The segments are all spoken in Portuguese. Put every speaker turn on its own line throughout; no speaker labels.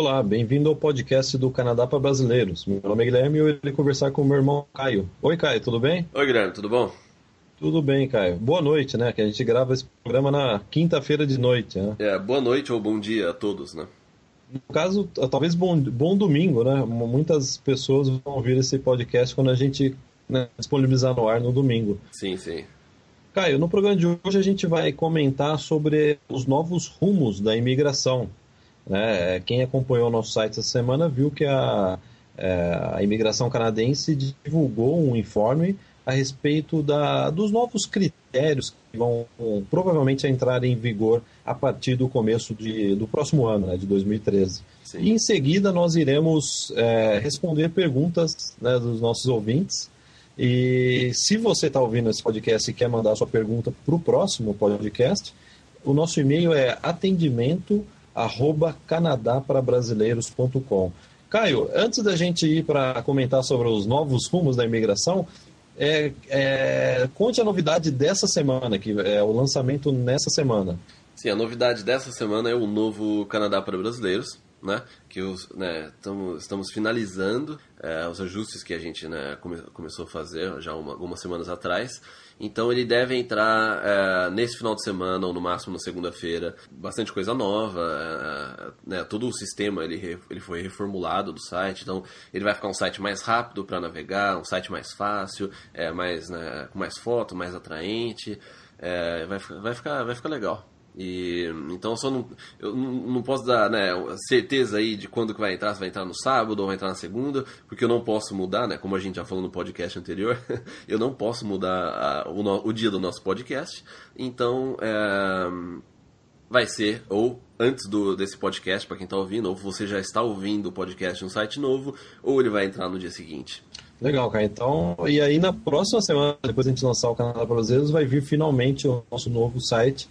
Olá, bem-vindo ao podcast do Canadá para Brasileiros. Meu nome é Guilherme e eu irei conversar com o meu irmão Caio. Oi, Caio, tudo bem?
Oi, Guilherme, tudo bom?
Tudo bem, Caio. Boa noite, né? Que a gente grava esse programa na quinta-feira de noite, né?
É, boa noite ou bom dia a todos, né?
No caso, talvez bom, bom domingo, né? Muitas pessoas vão ouvir esse podcast quando a gente né, disponibilizar no ar no domingo.
Sim, sim.
Caio, no programa de hoje a gente vai comentar sobre os novos rumos da imigração. Né? Quem acompanhou o nosso site essa semana viu que a, é, a imigração canadense divulgou um informe a respeito da, dos novos critérios que vão provavelmente entrar em vigor a partir do começo de, do próximo ano, né, de 2013. Sim. E em seguida nós iremos é, responder perguntas né, dos nossos ouvintes. E se você está ouvindo esse podcast e quer mandar sua pergunta para o próximo podcast, o nosso e-mail é atendimento arroba canadaprabrasileiros.com. Caio, antes da gente ir para comentar sobre os novos rumos da imigração, é, é, conte a novidade dessa semana, que é o lançamento nessa semana.
Sim, a novidade dessa semana é o novo Canadá para brasileiros, né? Que os, né, tamo, estamos finalizando é, os ajustes que a gente né, come, começou a fazer já uma, algumas semanas atrás. Então ele deve entrar é, nesse final de semana ou no máximo na segunda-feira. Bastante coisa nova. É, né, todo o sistema ele, ele foi reformulado do site. Então ele vai ficar um site mais rápido para navegar, um site mais fácil, é, mais, né, com mais foto, mais atraente. É, vai, vai, ficar, vai ficar legal. E, então só não, eu não posso dar né, certeza aí de quando que vai entrar, se vai entrar no sábado ou vai entrar na segunda, porque eu não posso mudar, né, como a gente já falou no podcast anterior, eu não posso mudar a, o, no, o, dia do nosso podcast. Então é, vai ser ou antes do, desse podcast, para quem está ouvindo, ou você já está ouvindo o podcast no site novo, ou ele vai entrar no dia seguinte.
Legal, cara. Então, e aí na próxima semana, depois a gente lançar o canal Brasileiros, vai vir finalmente o nosso novo site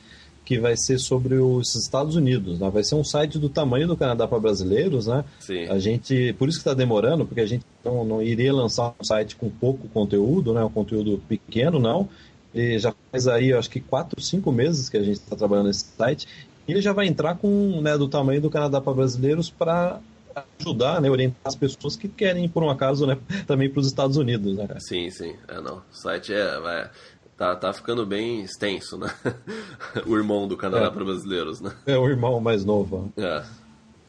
que vai ser sobre os Estados Unidos. Né? Vai ser um site do tamanho do Canadá para brasileiros, né?
Sim.
A gente, por isso que está demorando, porque a gente não, não, iria lançar um site com pouco conteúdo, né? Um conteúdo pequeno, não. E já faz aí, acho que quatro, cinco meses que a gente está trabalhando nesse site. E ele já vai entrar com, né, do tamanho do Canadá para brasileiros para ajudar, né, orientar as pessoas que querem, por um acaso, né, também para os Estados Unidos, né?
Sim, sim. É, não. O site é, vai, Tá, tá ficando bem extenso, né? o irmão do Canadá é. para brasileiros, né?
É o irmão mais novo.
É.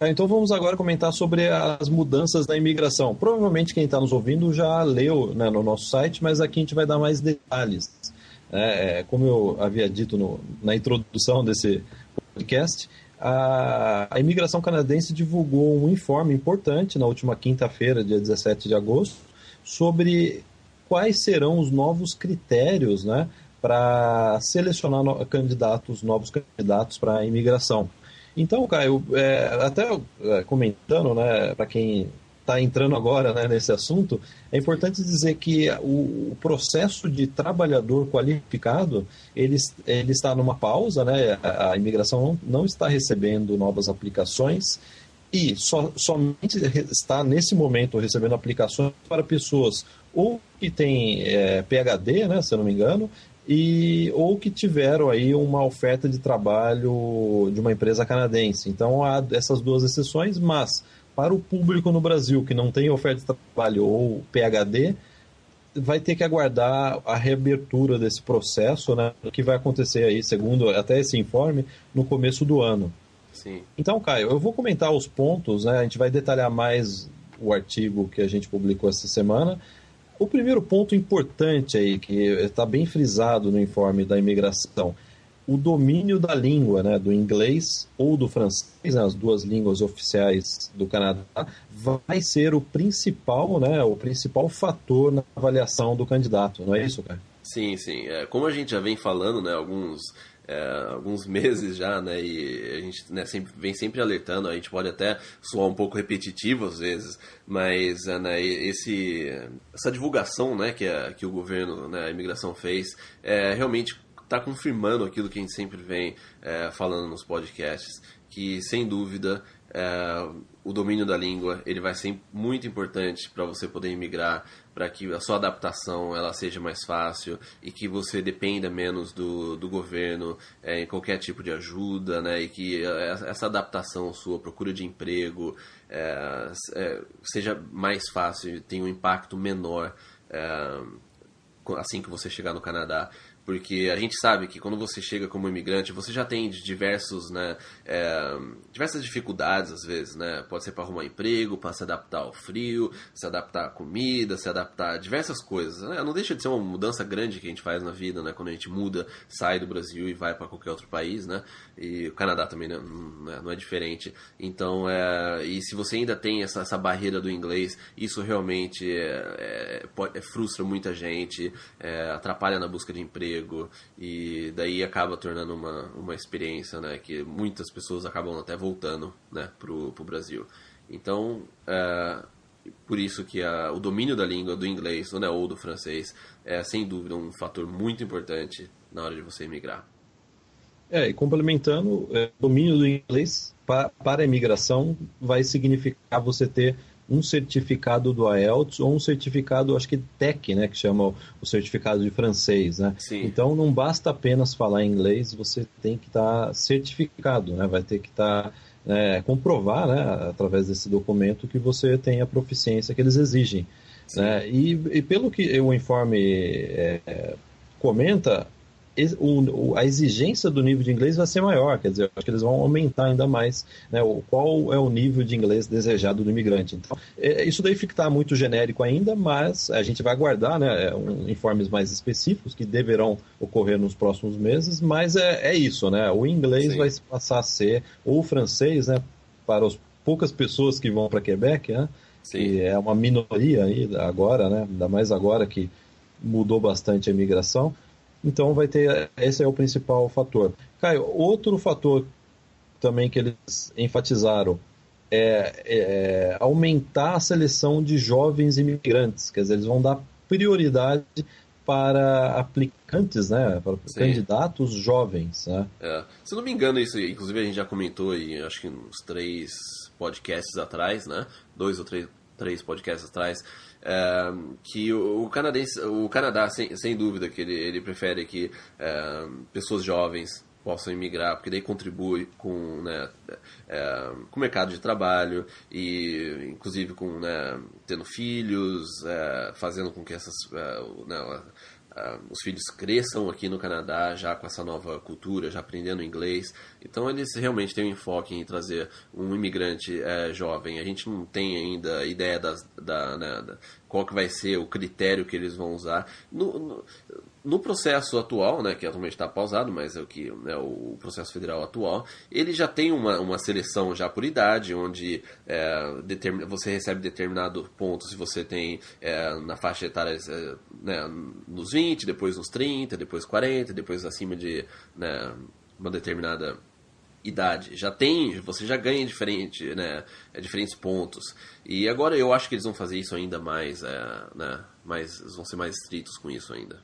é. Então vamos agora comentar sobre as mudanças na imigração. Provavelmente quem está nos ouvindo já leu né, no nosso site, mas aqui a gente vai dar mais detalhes. É, é como eu havia dito no, na introdução desse podcast, a, a imigração canadense divulgou um informe importante na última quinta-feira, dia 17 de agosto, sobre quais serão os novos critérios né, para selecionar no, candidatos, novos candidatos para a imigração. Então, Caio, é, até é, comentando, né, para quem está entrando agora né, nesse assunto, é importante dizer que o, o, processo de trabalhador qualificado ele, ele está numa pausa, né, a, a imigração não, está recebendo novas aplicações e só, somente está nesse momento recebendo aplicações para pessoas ou que têm é, PhD, né, se eu não me engano, e ou que tiveram aí uma oferta de trabalho de uma empresa canadense. Então há essas duas exceções, mas para o público no Brasil que não tem oferta de trabalho ou PhD, vai ter que aguardar a reabertura desse processo, né, que vai acontecer aí, segundo até esse informe, no começo do ano.
Sim.
Então, Caio, eu vou comentar os pontos, né? A gente vai detalhar mais o artigo que a gente publicou essa semana. O primeiro ponto importante aí, que está bem frisado no informe da imigração, o domínio da língua, né, do inglês ou do francês, né, as duas línguas oficiais do Canadá, vai ser o principal, né, o principal fator na avaliação do candidato, não é isso, cara?
Sim, sim. É, como a gente já vem falando, né, alguns é, alguns meses já, né? E a gente né, sempre, vem sempre alertando, a gente pode até soar um pouco repetitivo às vezes, mas né, esse, essa divulgação né, que, a, que o governo, né, a imigração fez, é, realmente tá confirmando aquilo que a gente sempre vem é, falando nos podcasts, que sem dúvida é, o domínio da língua ele vai ser muito importante para você poder imigrar, para que a sua adaptação ela seja mais fácil e que você dependa menos do, do governo é, em qualquer tipo de ajuda, né? E que essa adaptação sua, procura de emprego, é, é, seja mais fácil, tenha um impacto menor é, assim que você chegar no Canadá porque a gente sabe que quando você chega como imigrante, você já tem diversos, né, é, diversas dificuldades às vezes, né? Pode ser para arrumar emprego, para se adaptar ao frio, se adaptar à comida, se adaptar a diversas coisas. Né? Não deixa de ser uma mudança grande que a gente faz na vida, né? Quando a gente muda, sai do Brasil e vai para qualquer outro país, né? E o Canadá também né? não é diferente. Então, é, e se você ainda tem essa, essa barreira do inglês, isso realmente é, é, frustra muita gente, é, atrapalha na busca de emprego emprego e daí acaba tornando uma, uma experiência né, que muitas pessoas acabam até voltando né, para o Brasil. Então, é, por isso que a, o domínio da língua do inglês né, ou do francês é sem dúvida um fator muito importante na hora de você emigrar.
É, e complementando, é, domínio do inglês para, para a imigração vai significar você ter um certificado do IELTS ou um certificado, acho que TEC, né, que chama o certificado de francês, né?
Sim.
Então não basta apenas falar inglês, você tem que estar tá certificado, né? Vai ter que estar tá, é, comprovar, né, através desse documento que você tem a proficiência que eles exigem. Né? E, e, pelo que o informe é, comenta, o, a exigência do nível de inglês vai ser maior, quer dizer, acho que eles vão aumentar ainda mais né, o, qual é o nível de inglês desejado do imigrante. Então, é, isso daí fica tá muito genérico ainda, mas a gente vai aguardar né, é, um, informes mais específicos que deverão ocorrer nos próximos meses, mas é, é isso, né? O inglês Sim. vai passar a ser, ou o francês, né, para as poucas pessoas que vão para Quebec, né? Sim. Que é uma minoria aí agora, né? Ainda mais agora que mudou bastante a imigração. Então vai ter esse é o principal fator. Caio, outro fator também que eles enfatizaram é, é, aumentar a seleção de jovens imigrantes, quer dizer, eles vão dar prioridade para aplicantes, né, para Sim. candidatos jovens, né?
É. Se não me engano, isso, inclusive a gente já comentou aí, acho que uns três podcasts atrás, né, dois ou três, três podcasts atrás, que o, canadense, o Canadá, sem, sem dúvida, que ele, ele prefere que pessoas jovens possam imigrar, porque daí contribui com, né, é, com o mercado de trabalho e, inclusive, com né, tendo filhos, é, fazendo com que essas, é, os filhos cresçam aqui no Canadá já com essa nova cultura, já aprendendo inglês. Então eles realmente têm um enfoque em trazer um imigrante uh, jovem. A gente não tem ainda ideia das, da, né, da, qual que vai ser o critério que eles vão usar. No, no, no processo atual, né, que atualmente está pausado, mas é o que né, o processo federal atual, ele já tem uma, uma seleção já por idade, onde é, determina, você recebe determinado ponto se você tem é, na faixa etária é, né, nos 20, depois nos 30, depois 40, depois acima de né, uma determinada idade. Já tem, você já ganha diferente, né, é, diferentes pontos. E agora eu acho que eles vão fazer isso ainda mais, é, né, mais, vão ser mais estritos com isso ainda.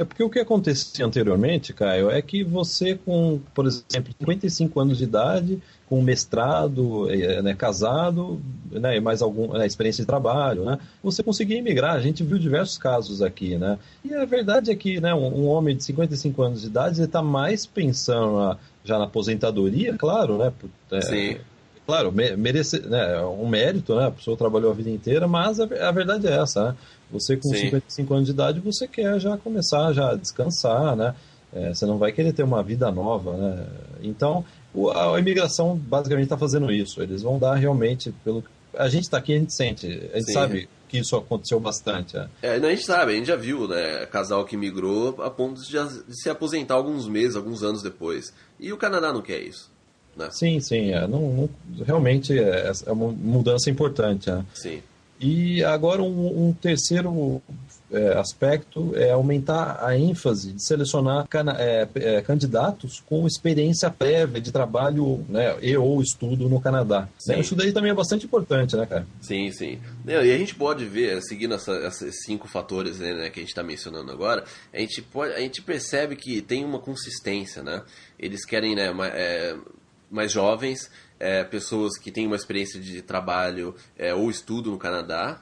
É porque o que acontecia anteriormente, Caio, é que você com, por exemplo, 55 anos de idade, com mestrado, é, né, casado, né, e mais alguma né, experiência de trabalho, né, você conseguia emigrar. A gente viu diversos casos aqui, né? E a verdade é que né, um, um homem de 55 anos de idade está mais pensando na, já na aposentadoria, claro, né?
É, Sim
claro, merece, né, é um mérito, né? A pessoa trabalhou a vida inteira, mas a, a verdade é essa, né? Você com Sim. 55 anos de idade, você quer já começar já a descansar, né? É, você não vai querer ter uma vida nova, né? Então, a, a imigração basicamente está fazendo isso. Eles vão dar realmente, pelo a gente está aqui, a gente sente, a gente Sim. sabe que isso aconteceu bastante. É.
É, a gente sabe, a gente já viu, né? Casal que migrou a ponto de, se aposentar alguns meses, alguns anos depois. E o Canadá não quer isso. Né?
Sim, sim, é, não, não, realmente é, é uma mudança importante. É.
Sim.
E agora um, um terceiro é, aspecto é aumentar a ênfase de selecionar é, é, candidatos com experiência prévia de trabalho né, e ou estudo no Canadá. Isso daí também é bastante importante, né, cara?
Sim, sim. E a gente pode ver, seguindo essa, esses cinco fatores né, que a gente está mencionando agora, a gente, pode, a gente percebe que tem uma consistência, né? Eles querem né, mais, é, mais jovens, é, pessoas que têm uma experiência de trabalho é, ou estudo no Canadá,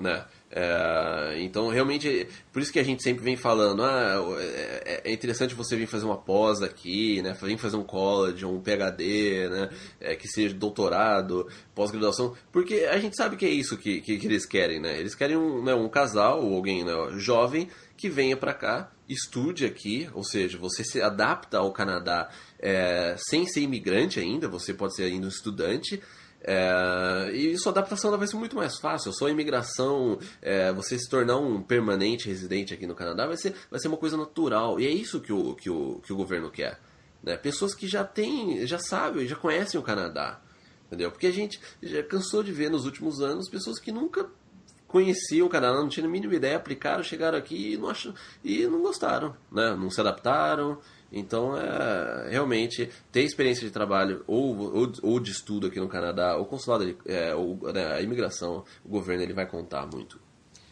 né? É, então, realmente, por isso que a gente sempre vem falando, ah, é, é interessante você vir fazer uma pós aqui, né? Vir fazer um college, um PhD, né? É, que seja doutorado, pós-graduação, porque a gente sabe que é isso que, que, que eles querem, né? Eles querem um, né, um casal ou alguém né, jovem que venha para cá, estude aqui, ou seja, você se adapta ao Canadá é, sem ser imigrante ainda, você pode ser ainda um estudante, é, e sua adaptação vai ser muito mais fácil. Sua imigração, é, você se tornar um permanente residente aqui no Canadá, vai ser, vai ser uma coisa natural. E é isso que o, que o, que o governo quer. Né? Pessoas que já têm, já sabem, já conhecem o Canadá. Entendeu? Porque a gente já cansou de ver nos últimos anos pessoas que nunca conheciam o Canadá, não tinham a mínima ideia, aplicaram, chegaram aqui e não, acham, e não gostaram, né? não se adaptaram. Então, é, realmente, ter experiência de trabalho ou, ou, ou, de estudo aqui no Canadá, o consulado, é, ou, né, a imigração, o governo, ele vai contar muito.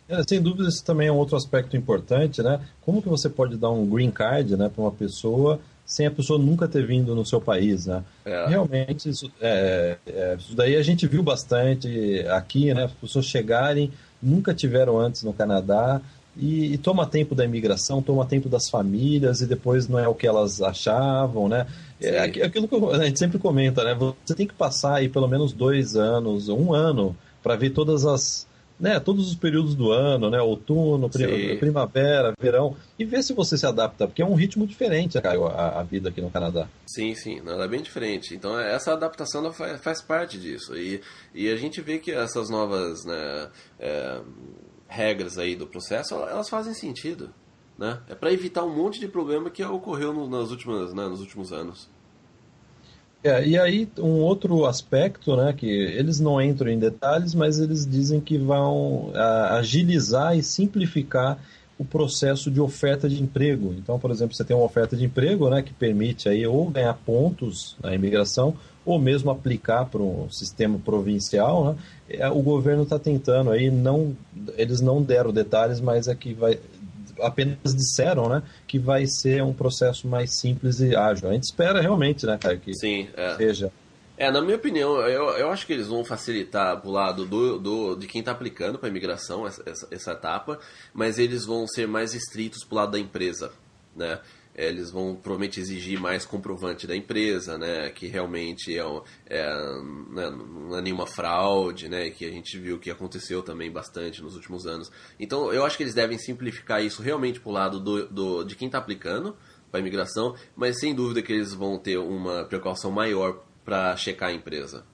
É, sem dúvida, isso também é um outro aspecto importante, né? Como que você pode dar um green card né, para uma pessoa sem a pessoa nunca ter vindo no seu país, né? É. Realmente, isso, é, é, isso daí a gente viu bastante aqui, né? As pessoas chegarem, nunca tiveram antes no Canadá, e, e, toma tempo da imigração, toma tempo das famílias e depois não é o que elas achavam, né? É aquilo que a gente sempre comenta, né? Você tem que passar aí pelo menos dois anos, um ano, para ver todas as, né, todos os períodos do ano, né, outono, Sim. primavera, verão, e ver se você se adapta, porque é um ritmo diferente a, a vida aqui no Canadá.
Sim, sim, ela é bem diferente. Então essa adaptação faz, faz parte disso. E, e a gente vê que essas novas né, é, regras aí do processo, elas fazem sentido. Né? É para evitar um monte de problema que ocorreu no, nas últimas, né, nos últimos anos.
É, e aí um outro aspecto, né, que eles não entram em detalhes, mas eles dizem que vão a, agilizar e simplificar o processo de oferta de emprego. Então, por exemplo, você tem uma oferta de emprego, né, que permite aí ou ganhar pontos na imigração ou mesmo aplicar para um sistema provincial, né? É, o governo está tentando aí, não, eles não deram detalhes, mas é que vai, apenas disseram, né, que vai ser um processo mais simples e ágil. A gente espera realmente, né, cara, que
Sim, é.
seja.
É, na minha opinião, eu, eu acho que eles vão facilitar pro lado do, do, de quem está aplicando para a imigração essa, essa, essa etapa, mas eles vão ser mais estritos pro lado da empresa, né? É, eles vão provavelmente exigir mais comprovante da empresa, né, que realmente é, é né, não é nenhuma fraude, né, que a gente viu que aconteceu também bastante nos últimos anos. Então, eu acho que eles devem simplificar isso realmente para o lado do, do, de quem está aplicando para a imigração, mas sem dúvida que eles vão ter uma precaução maior para checar a empresa.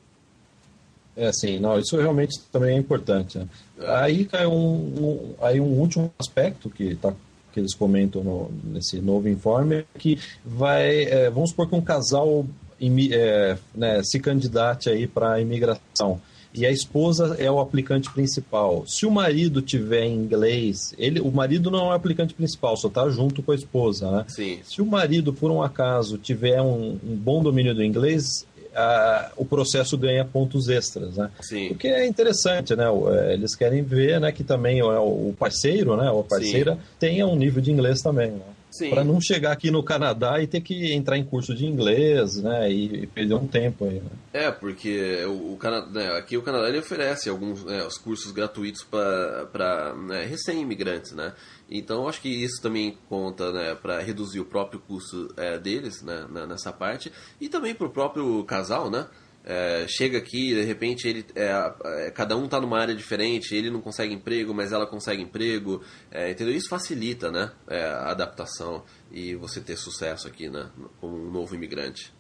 É, sim, não, isso realmente também é importante. Né? É. Aí cai um, um, aí um último aspecto que está que eles comentam no, nesse novo informe, que vai, é, vamos supor que um casal é, né, se candidate aí para a imigração e a esposa é o aplicante principal. Se o marido tiver inglês, ele, o marido não é o aplicante principal, só está junto com a esposa, né?
Sim.
Se o marido, por um acaso, tiver um, um bom domínio do inglês, a, o processo ganha pontos extras, né?
Sim.
O que é interessante, né? É, eles querem ver, né, que também o parceiro, né, ou a parceira Sim. tenha um nível de inglês também, né? Para não chegar aqui no Canadá e ter que entrar em curso de inglês, né? E, e perder um tempo aí, né?
É, porque o, o Canadá, né, aqui o Canadá ele oferece alguns né, os cursos gratuitos para né, recém-imigrantes, né? Então acho que isso também conta né, para reduzir o próprio custo é, deles né, nessa parte e também para o próprio casal, né? É, chega aqui de repente ele é, é, cada um está numa área diferente ele não consegue emprego mas ela consegue emprego é, entendeu? Isso facilita né? É, a adaptação e você ter sucesso aqui né? Como um novo imigrante.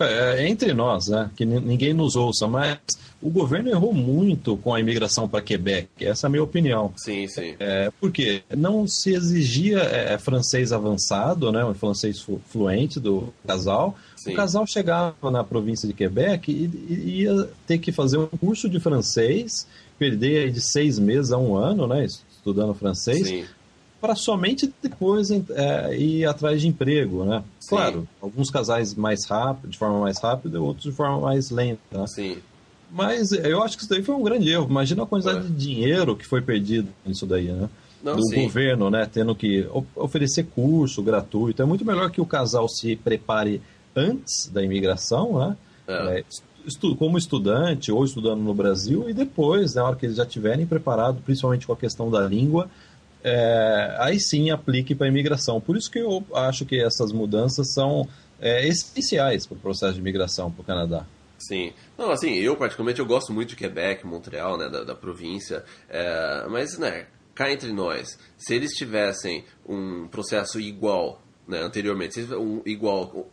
É entre nós, né, que ninguém nos ouça, mas o governo errou muito com a imigração para Quebec, essa é a minha opinião.
Sim, sim.
É, porque não se exigia é, francês avançado, né, um francês fluente do casal. Sim. O casal chegava na província de Quebec e, ia ter que fazer um curso de francês perder de seis meses a um ano, né, estudando francês, para somente depois é, ir atrás de emprego, né? Sim. Claro, alguns casais mais rápido, de forma mais rápida, outros de forma mais lenta. Né?
Sim.
Mas eu acho que isso daí foi um grande erro. Imagina a quantidade de dinheiro que foi perdido nisso daí, né? Não, do sim. governo, né? Tendo que oferecer curso gratuito. É muito melhor que o casal se prepare antes da imigração, né? É. É, estu como estudante ou estudando no Brasil e depois, na hora que eles já estiverem preparados, principalmente com a questão da língua, é, aí sim aplique para a imigração. Por isso que eu acho que essas mudanças são é, essenciais para o processo de imigração para o Canadá.
Sim. Não, assim, eu particularmente eu gosto muito de Quebec, Montreal, né, da, da província, é, mas, né, cá entre nós, se eles tivessem um processo igual né, anteriormente, um, igual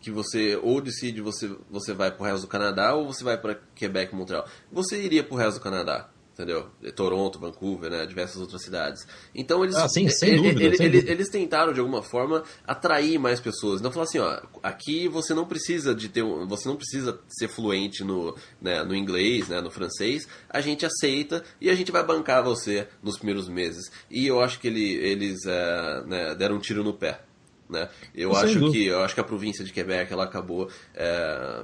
que você ou decide você você vai para o resto do Canadá ou você vai para Quebec, Montreal, você iria para o resto do Canadá entendeu? Toronto, Vancouver, né? diversas outras cidades. Então eles,
ah, sim, sem dúvida, ele,
sem
ele, dúvida.
eles tentaram de alguma forma atrair mais pessoas. Então falar assim, ó, aqui você não precisa de ter, você não precisa ser fluente no, né, no inglês, né, no francês. A gente aceita e a gente vai bancar você nos primeiros meses. E eu acho que ele, eles é, né, deram um tiro no pé. Né? Eu Sem acho dúvida. que eu acho que a província de Quebec ela acabou é,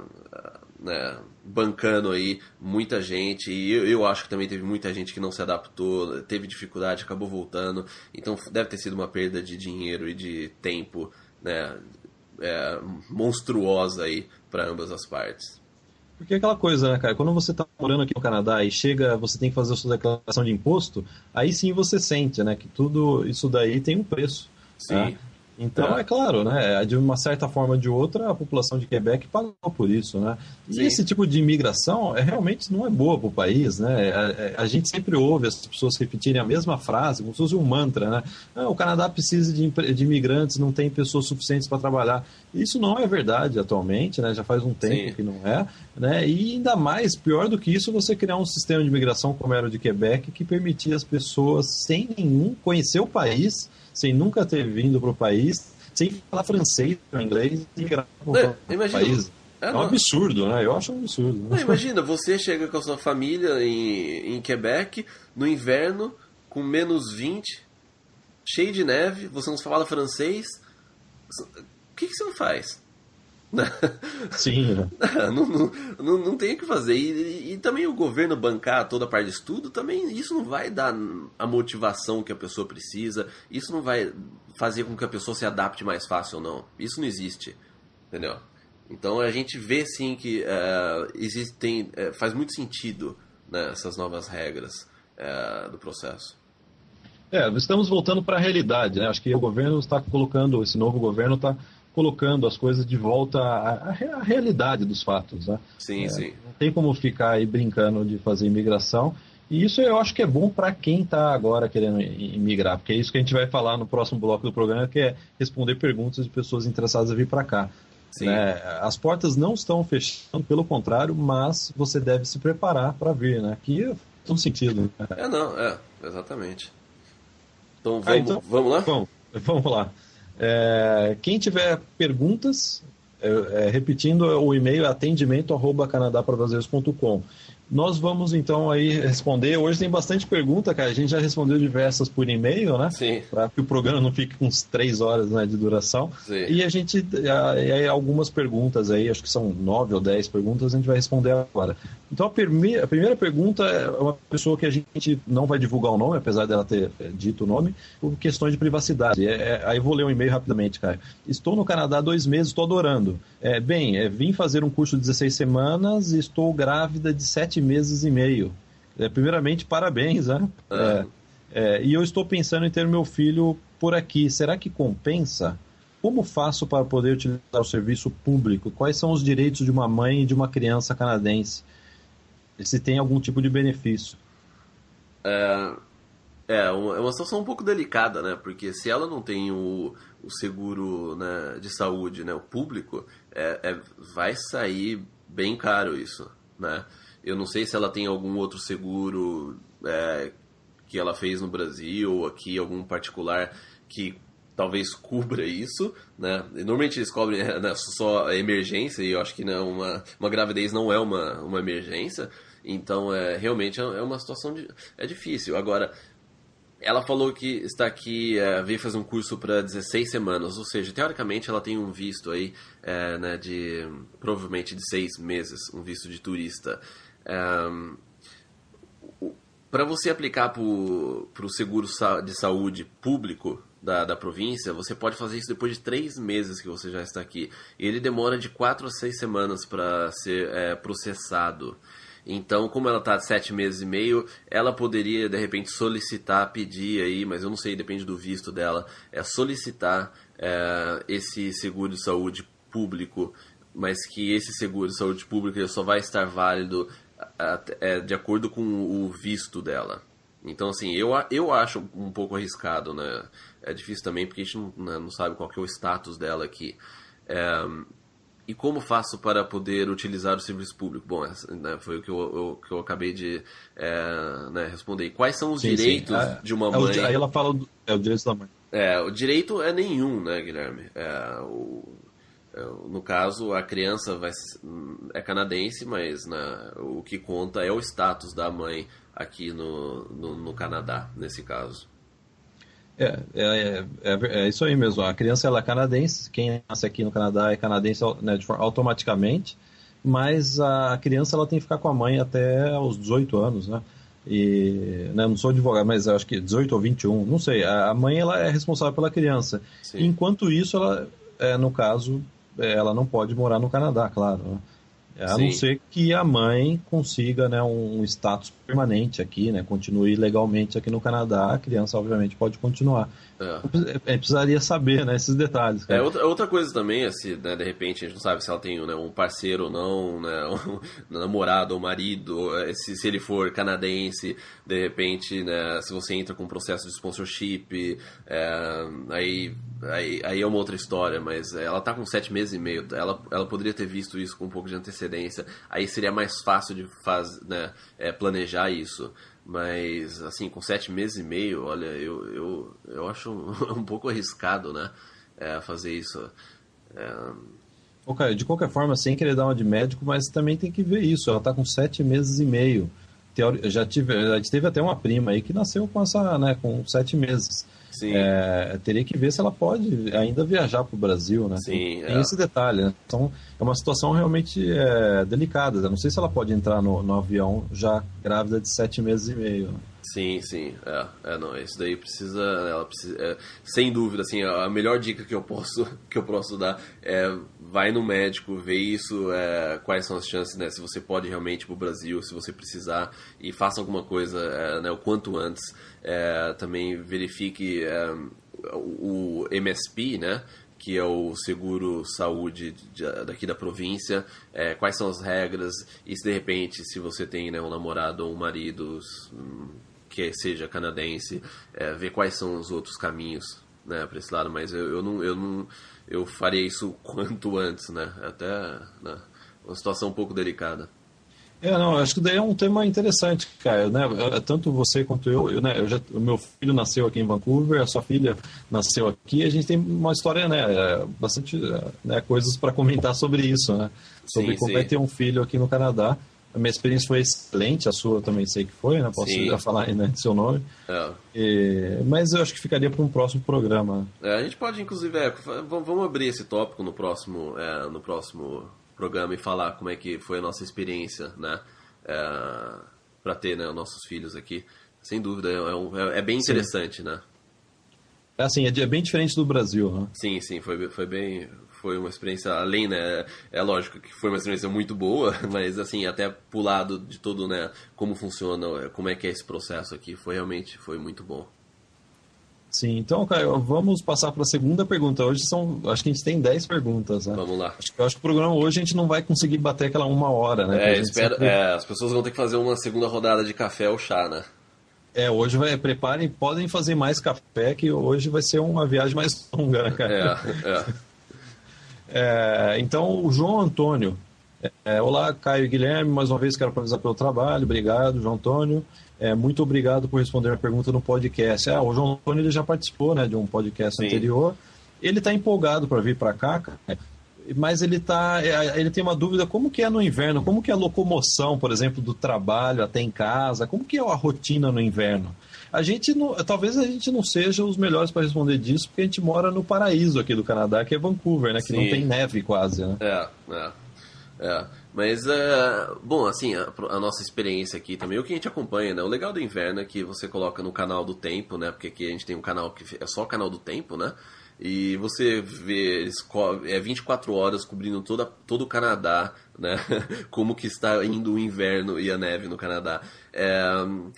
né, bancando aí muita gente e eu, eu, acho que também teve muita gente que não se adaptou, teve dificuldade, acabou voltando. Então deve ter sido uma perda de dinheiro e de tempo, né, é, monstruosa aí para ambas as partes.
Porque é aquela coisa, né, cara? Quando você está morando aqui no Canadá e chega, você tem que fazer a sua declaração de imposto, aí sim você sente, né, que tudo isso daí tem um preço.
Sim. Né?
Então, é. é. claro, né? De uma certa forma ou de outra, a população de Quebec pagou por isso, né? E Sim. esse tipo de imigração é, realmente não é boa para o país, né? A, é, a, gente sempre ouve as pessoas repetirem a mesma frase, como se fosse um mantra, né? Ah, o Canadá precisa de, de imigrantes, não tem pessoas suficientes para trabalhar. Isso não é verdade atualmente, né? Já faz um tempo Sim. que não é, né? E ainda mais, pior do que isso, você criar um sistema de imigração como era o de Quebec, que permitia as pessoas, sem nenhum, conhecer o país sem nunca ter vindo para o país, sem falar francês ou inglês migrar para o país. É, é um absurdo, né? Eu acho um absurdo. Né?
Não, imagina, você chega com a sua família em, em Quebec, no inverno, com menos 20, cheio de neve, você não fala francês. O que, que você não faz?
Sim. Né?
não, não, não, não, tem o que fazer. E, e, também o governo bancar toda a parte de estudo, também isso não vai dar a motivação que a pessoa precisa, isso não vai fazer com que a pessoa se adapte mais fácil ou não. Isso não existe. Entendeu? Então a gente vê sim que uh, existem. Uh, faz muito sentido né, essas novas regras uh, do processo.
É, estamos voltando para a realidade, né? Acho que o governo está colocando, esse novo governo está colocando as coisas de volta à, à realidade dos fatos. Né?
Sim, é, sim.
Não tem como ficar aí brincando de fazer imigração. E isso eu acho que é bom para quem está agora querendo imigrar, porque é isso que a gente vai falar no próximo bloco do programa, que é responder perguntas de pessoas interessadas a vir para cá. Né? As portas não estão fechando, pelo contrário, mas você deve se preparar para vir, né? Que é todo sentido.
Né? É, não, é, exatamente. Então vamos, ah, então, vamos lá?
Vamos, vamos lá. É, quem tiver perguntas, é, é, repetindo, o e-mail é atendimento@canadaprobrasileiros.com. Nós vamos então aí responder. Hoje tem bastante pergunta, cara. A gente já respondeu diversas por e-mail, né?
Sim.
Para que o programa não fique com uns três horas né, de duração.
Sim.
E a gente, aí, algumas perguntas aí, acho que são nove ou dez perguntas, a gente vai responder agora. Então a, primeira, a primeira pergunta é uma pessoa que a gente não vai divulgar o nome, apesar dela ter é, dito o nome, por questões de privacidade. É, é, aí vou ler o um e-mail rapidamente, cara. Estou no Canadá há dois meses, estou adorando. É, bem, é, vim fazer um curso de 16 semanas e estou grávida de sete meses e meio. É, primeiramente, parabéns, né? É, é, e eu estou pensando em ter meu filho por aqui. Será que compensa? Como faço para poder utilizar o serviço público? Quais são os direitos de uma mãe e de uma criança canadense? Se tem algum tipo de benefício?
É, é uma situação um pouco delicada, né? Porque se ela não tem o, o seguro né, de saúde, né, o público, é, é, vai sair bem caro isso, né? Eu não sei se ela tem algum outro seguro é, que ela fez no Brasil ou aqui, algum particular que talvez cubra isso, né? Normalmente eles cobrem né, só emergência e eu acho que não, uma, uma gravidez não é uma, uma emergência. Então, é, realmente é, é uma situação de, é difícil. Agora, ela falou que está aqui, é, veio fazer um curso para 16 semanas, ou seja, teoricamente ela tem um visto aí, é, né, de provavelmente de seis meses, um visto de turista. Para você aplicar para o seguro de saúde público da, da província, você pode fazer isso depois de três meses que você já está aqui. Ele demora de quatro a seis semanas para ser é, processado. Então, como ela está sete meses e meio, ela poderia de repente solicitar, pedir aí, mas eu não sei, depende do visto dela, é solicitar é, esse seguro de saúde público, mas que esse seguro de saúde público só vai estar válido é, de acordo com o visto dela. Então, assim, eu, eu acho um pouco arriscado, né? É difícil também porque a gente não, né, não sabe qual é o status dela aqui. É, e como faço para poder utilizar o serviço público? Bom, essa, né, foi o que eu, eu, que eu acabei de é, né, responder. Quais são os sim, direitos sim. É, de uma
é
mãe?
aí ela fala do, é o direito da mãe.
É, o direito é nenhum, né, Guilherme? É, o, no caso, a criança vai, é canadense, mas né, o que conta é o status da mãe aqui no, no, no Canadá, nesse caso.
É, é, é, é, isso aí mesmo. A criança ela é canadense, quem nasce aqui no Canadá é canadense né, automaticamente, mas a criança ela tem que ficar com a mãe até os 18 anos, né? E, né, não sou advogado, mas acho que 18 ou 21, não sei. A mãe ela é responsável pela criança. Sim. Enquanto isso, ela, é, no caso, é, ela não pode morar no Canadá, claro. Né? A Sim. não ser que a mãe consiga né, um status permanente aqui, né, continue legalmente aqui no Canadá, a criança obviamente pode continuar. É. é precisaria saber né, esses detalhes.
Cara. É, outra, outra coisa também, assim, né, de repente a gente não sabe se ela tem né, um parceiro ou não, né, um namorado ou marido, é, se, se ele for canadense, de repente, né, se você entra com um processo de sponsorship, é, aí, aí, aí é uma outra história, mas ela está com sete meses e meio, ela, ela poderia ter visto isso com um pouco de antecedência, aí seria mais fácil de faz, né, é, planejar isso. Mas, assim, com sete meses e meio, olha, eu, eu, eu acho um, um pouco arriscado, né? É, fazer isso.
É... de qualquer forma, sem querer dar uma de médico, mas também tem que ver isso. Ela está com sete meses e meio. Já tive, já teve até uma prima aí que nasceu com essa, né, com sete meses. É, teria que ver se ela pode ainda viajar para o Brasil, né? Sim, tem, é. esse detalhe, né? Então, é uma situação realmente é, delicada. Eu não sei se ela pode entrar no, no avião já grávida de sete meses e meio. Né?
Sim, sim, é, é não, isso daí precisa, ela precisa, é, sem dúvida, assim, a melhor dica que eu posso, que eu posso dar é vai no médico, vê isso, é, quais são as chances, né, se você pode realmente ir pro Brasil, se você precisar, e faça alguma coisa, é, né, o quanto antes, é, também verifique é, o MSP, né, que é o seguro saúde daqui da província, é, quais são as regras? E se de repente se você tem né, um namorado ou um marido que seja canadense, é, ver quais são os outros caminhos né, para esse lado, mas eu, eu, não, eu não eu faria isso quanto antes, né? Até né, uma situação um pouco delicada.
É, não, acho que daí é um tema interessante, cara, né? Tanto você quanto eu, eu, né? Eu já, o meu filho nasceu aqui em Vancouver, a sua filha nasceu aqui, a gente tem uma história, né? É, bastante né, coisas para comentar sobre isso, né? Sobre sim, como sim. é ter um filho aqui no Canadá. A minha experiência foi excelente, a sua também sei que foi, né? Posso Sim. já falar aí, né, seu nome. É. E, mas eu acho que ficaria para um próximo programa.
É, a gente pode, inclusive, é, vamos abrir esse tópico no próximo, é, no próximo programa e falar como é que foi a nossa experiência, né? É, para ter né, nossos filhos aqui. Sem dúvida, é, um, é, é bem interessante, Sim. né?
É assim, é, bem diferente do Brasil, né?
Sim, sim, foi, foi bem, foi uma experiência além, né? É lógico que foi uma experiência muito boa, mas assim, até pro lado de todo, né, como funciona, como é que é esse processo aqui, foi realmente foi muito bom.
Sim, então, Caio, vamos passar para a segunda pergunta. Hoje são, acho que a gente tem 10 perguntas, né?
Vamos lá.
Acho, acho que o programa hoje a gente não vai conseguir bater aquela uma hora, né?
É, espero, sempre... é, as pessoas vão ter que fazer uma segunda rodada de café ou chá, né?
É, hoje vai, preparem, podem fazer mais café, que hoje vai ser uma viagem mais longa, né, cara? É, é. É, então, o João Antônio. É, olá, Caio e Guilherme. Mais uma vez quero parabenizar pelo trabalho. Obrigado, João Antônio. É, muito obrigado por responder a pergunta no podcast. Ah, o João Antônio ele já participou né, de um podcast Sim. anterior. Ele está empolgado para vir para cá. mas ele tá, é, ele tem uma dúvida como que é no inverno, como que é a locomoção, por exemplo, do trabalho até em casa, como que é a rotina no inverno? A gente não, talvez a gente não seja os melhores para responder disso, porque a gente mora no paraíso aqui do Canadá, que é Vancouver, né? Que Sim. não tem neve quase, né?
É, é. é. Mas, uh, bom, assim, a, a, nossa experiência aqui também, o que a gente acompanha, né? O legal do inverno é que você coloca no canal do tempo, né? Porque aqui a gente tem um canal que é só o canal do tempo, né? E você vê, eles é 24 horas cobrindo toda, todo o Canadá, né? Como que está indo o inverno e a neve no Canadá. É,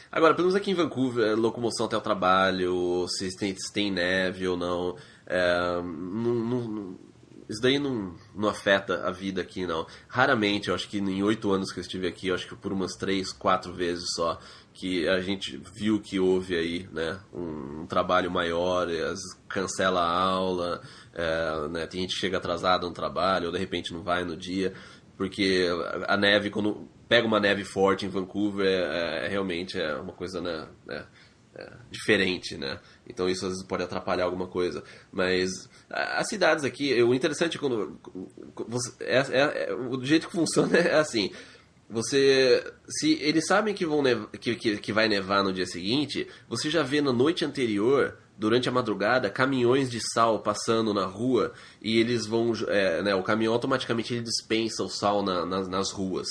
agora, pelo menos aqui em Vancouver, locomoção até o trabalho, se tem, se tem neve ou não, é, não, não isso daí não, não afeta a vida aqui, não. Raramente, eu acho que em oito anos que eu estive aqui, eu acho que por umas três, quatro vezes só, que a gente viu que houve aí, né, um, um trabalho maior, as, cancela a aula, é, né, tem gente que chega atrasada no trabalho, ou de repente não vai no dia, porque a neve, quando pega uma neve forte em Vancouver, é, é realmente é uma coisa, né, é, é, diferente, né? Então isso às vezes pode atrapalhar alguma coisa. Mas as cidades aqui, o interessante é quando. É, é, é, o jeito que funciona é assim. Você. Se eles sabem que, vão que, que, que vai nevar no dia seguinte, você já vê na noite anterior durante a madrugada caminhões de sal passando na rua e eles vão é, né, o caminhão automaticamente ele dispensa o sal na, nas, nas ruas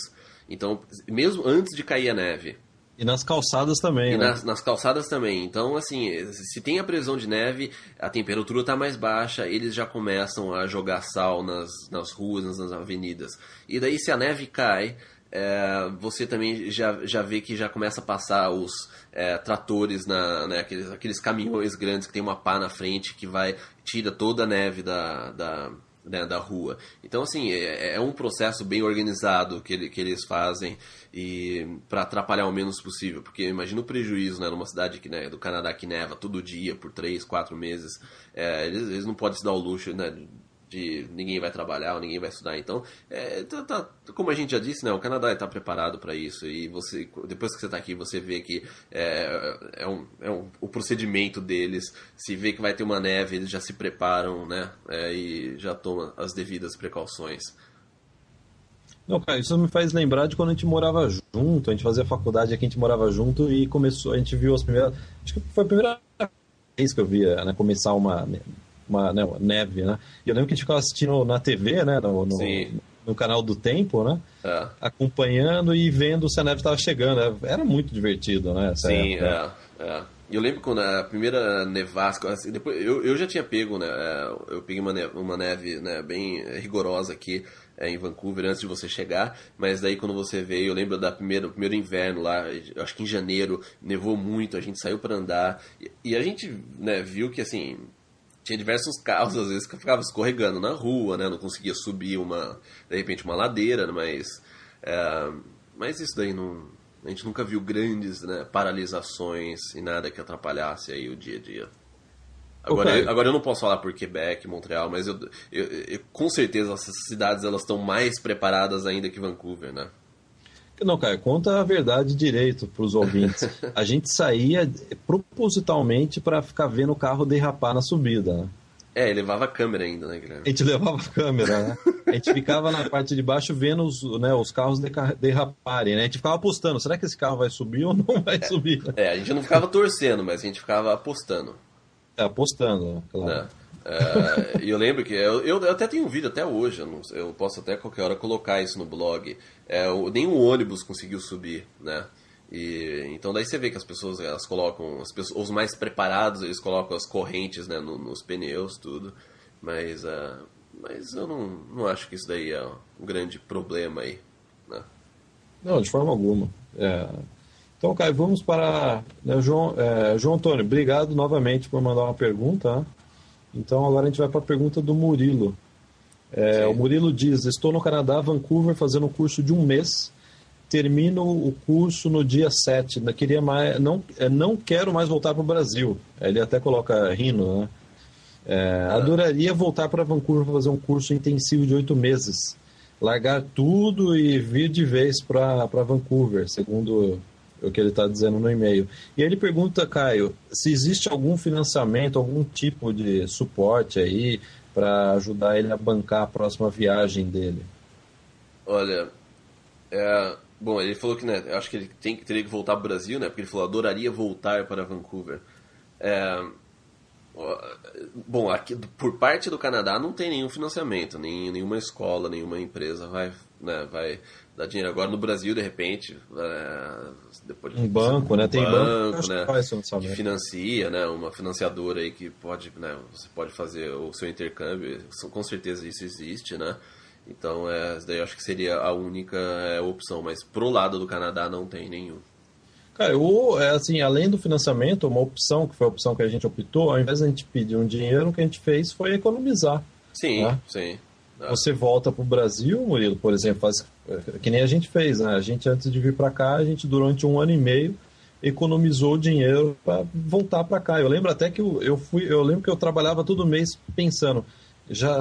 então mesmo antes de cair a neve
e nas calçadas também,
e
né?
nas, nas, calçadas também. Então, assim, se tem a previsão de neve, a temperatura está mais baixa, eles já começam a jogar sal nas, nas ruas, nas, nas avenidas. E daí, se a neve cai, é, você também já, já vê que já começa a passar os é, tratores, na, né, aqueles, aqueles caminhões grandes que tem uma pá na frente que vai tira toda a neve da, da né, da rua. Então, assim, é, é, um processo bem organizado que, ele, que eles fazem e para atrapalhar o menos possível, porque imagina o prejuízo, né, numa cidade que, né, do Canadá que neva todo dia por três, quatro meses, é, eles, eles não podem se dar o luxo, né, de ninguém vai trabalhar ou ninguém vai estudar. Então, é, tá, tá, como a gente já disse, né, o Canadá está preparado para isso e você depois que você está aqui você vê que é, é, um, é um, o procedimento deles, se vê que vai ter uma neve eles já se preparam, né, é, e já tomam as devidas precauções.
Não, cara, isso me faz lembrar de quando a gente morava junto, a gente fazia faculdade aqui, a gente morava junto e começou, a gente viu as primeiras, acho que foi a primeira vez que eu via, né, começar uma uma né, neve, né? E eu lembro que a gente ficava assistindo na TV, né? No, no, no canal do Tempo, né? É. Acompanhando e vendo se a neve estava chegando. Era muito divertido, né?
Sim, época. é, é. E eu lembro quando a primeira nevasca, assim, depois, eu, eu já tinha pego, né? É, eu peguei uma neve, uma neve né, bem rigorosa aqui é, em Vancouver antes de você chegar, mas daí quando você veio, eu lembro da primeira, do primeiro inverno lá, acho que em janeiro, nevou muito, a gente saiu para andar e, e, a gente né, viu que assim, tinha diversos carros, às vezes, que ficava escorregando na rua, né? Não conseguia subir uma, de repente, uma ladeira, mas... É, mas isso daí não... A gente nunca viu grandes né, paralisações e nada que atrapalhasse aí o dia a dia. Agora, okay. eu, agora eu não posso falar por Quebec, Montreal, mas eu, eu, eu, com certeza essas cidades elas estão mais preparadas ainda que Vancouver, né?
Não, cara, conta a verdade direito para os ouvintes. A gente saía propositalmente para ficar vendo o carro derrapar na subida. Né?
É, levava a câmera ainda, né, Guilherme?
A gente levava a câmera, né? A gente ficava na parte de baixo vendo os, né, os carros derraparem, né? A gente ficava apostando, será que esse carro vai subir ou não vai subir?
É, a gente não ficava torcendo, mas a gente ficava apostando.
É, apostando, claro.
É. É, e eu lembro que eu, eu, até tenho um vídeo até hoje, eu, não, eu posso até qualquer hora colocar isso no blog. É, o, nenhum ônibus conseguiu subir, né? E, então daí você vê que as pessoas elas colocam as pessoas, os mais preparados eles colocam as correntes né, no, nos pneus tudo, mas uh, mas eu não, não acho que isso daí é um grande problema aí, né?
Não, de forma alguma. É. Então, Caio, vamos para né, João, é, João Antônio. Obrigado novamente por mandar uma pergunta. Então agora a gente vai para a pergunta do Murilo. É, o Murilo diz: Estou no Canadá, Vancouver, fazendo um curso de um mês. Termino o curso no dia 7. Não, queria mais, não, é, não quero mais voltar para o Brasil. Ele até coloca rindo, né? É, adoraria voltar para Vancouver para fazer um curso intensivo de oito meses. Largar tudo e vir de vez para Vancouver, segundo o que ele está dizendo no e-mail. E ele pergunta, Caio, se existe algum financiamento, algum tipo de suporte aí, para ajudar ele a bancar a próxima viagem dele?
Olha, é, bom, ele falou que, né, eu acho que ele tem, teria que voltar para o Brasil, né, porque ele falou adoraria voltar para Vancouver. É, bom, aqui, por parte do Canadá não tem nenhum financiamento, nem, nenhuma escola, nenhuma empresa vai, né, vai dinheiro. Agora no Brasil, de repente, é, depois
um banco, né? Tem banco,
banco né, que, que financia, né? Uma financiadora aí que pode, né? Você pode fazer o seu intercâmbio. Com certeza isso existe, né? Então, é, daí eu acho que seria a única é, opção, mas pro lado do Canadá não tem nenhum.
Cara, o, é assim, além do financiamento, uma opção, que foi a opção que a gente optou, ao invés de a gente pedir um dinheiro, o que a gente fez foi economizar.
Sim, né? sim.
É. Você volta para o Brasil, Murilo, por exemplo, faz, é, que nem a gente fez, né? A gente, antes de vir para cá, a gente, durante um ano e meio, economizou dinheiro para voltar para cá. Eu lembro até que eu, eu fui, eu lembro que eu trabalhava todo mês pensando, já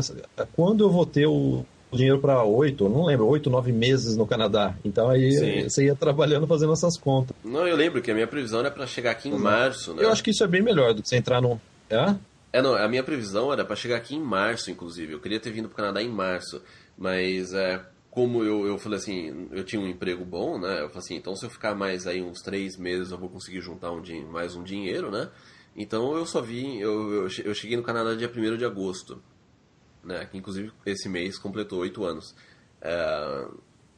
quando eu vou ter o dinheiro para oito, não lembro, oito, nove meses no Canadá. Então aí Sim. você ia trabalhando fazendo essas contas.
Não, eu lembro que a minha previsão era para chegar aqui em março, né?
Eu acho que isso é bem melhor do que você entrar no. É?
É, não, a minha previsão era para chegar aqui em março, inclusive. Eu queria ter vindo para o Canadá em março, mas é, como eu, eu falei assim, eu tinha um emprego bom, né? Eu falei assim, então se eu ficar mais aí uns três meses, eu vou conseguir juntar um mais um dinheiro, né? Então eu só eu, eu, eu cheguei no Canadá dia 1 de agosto, né? Que inclusive esse mês completou oito anos. É,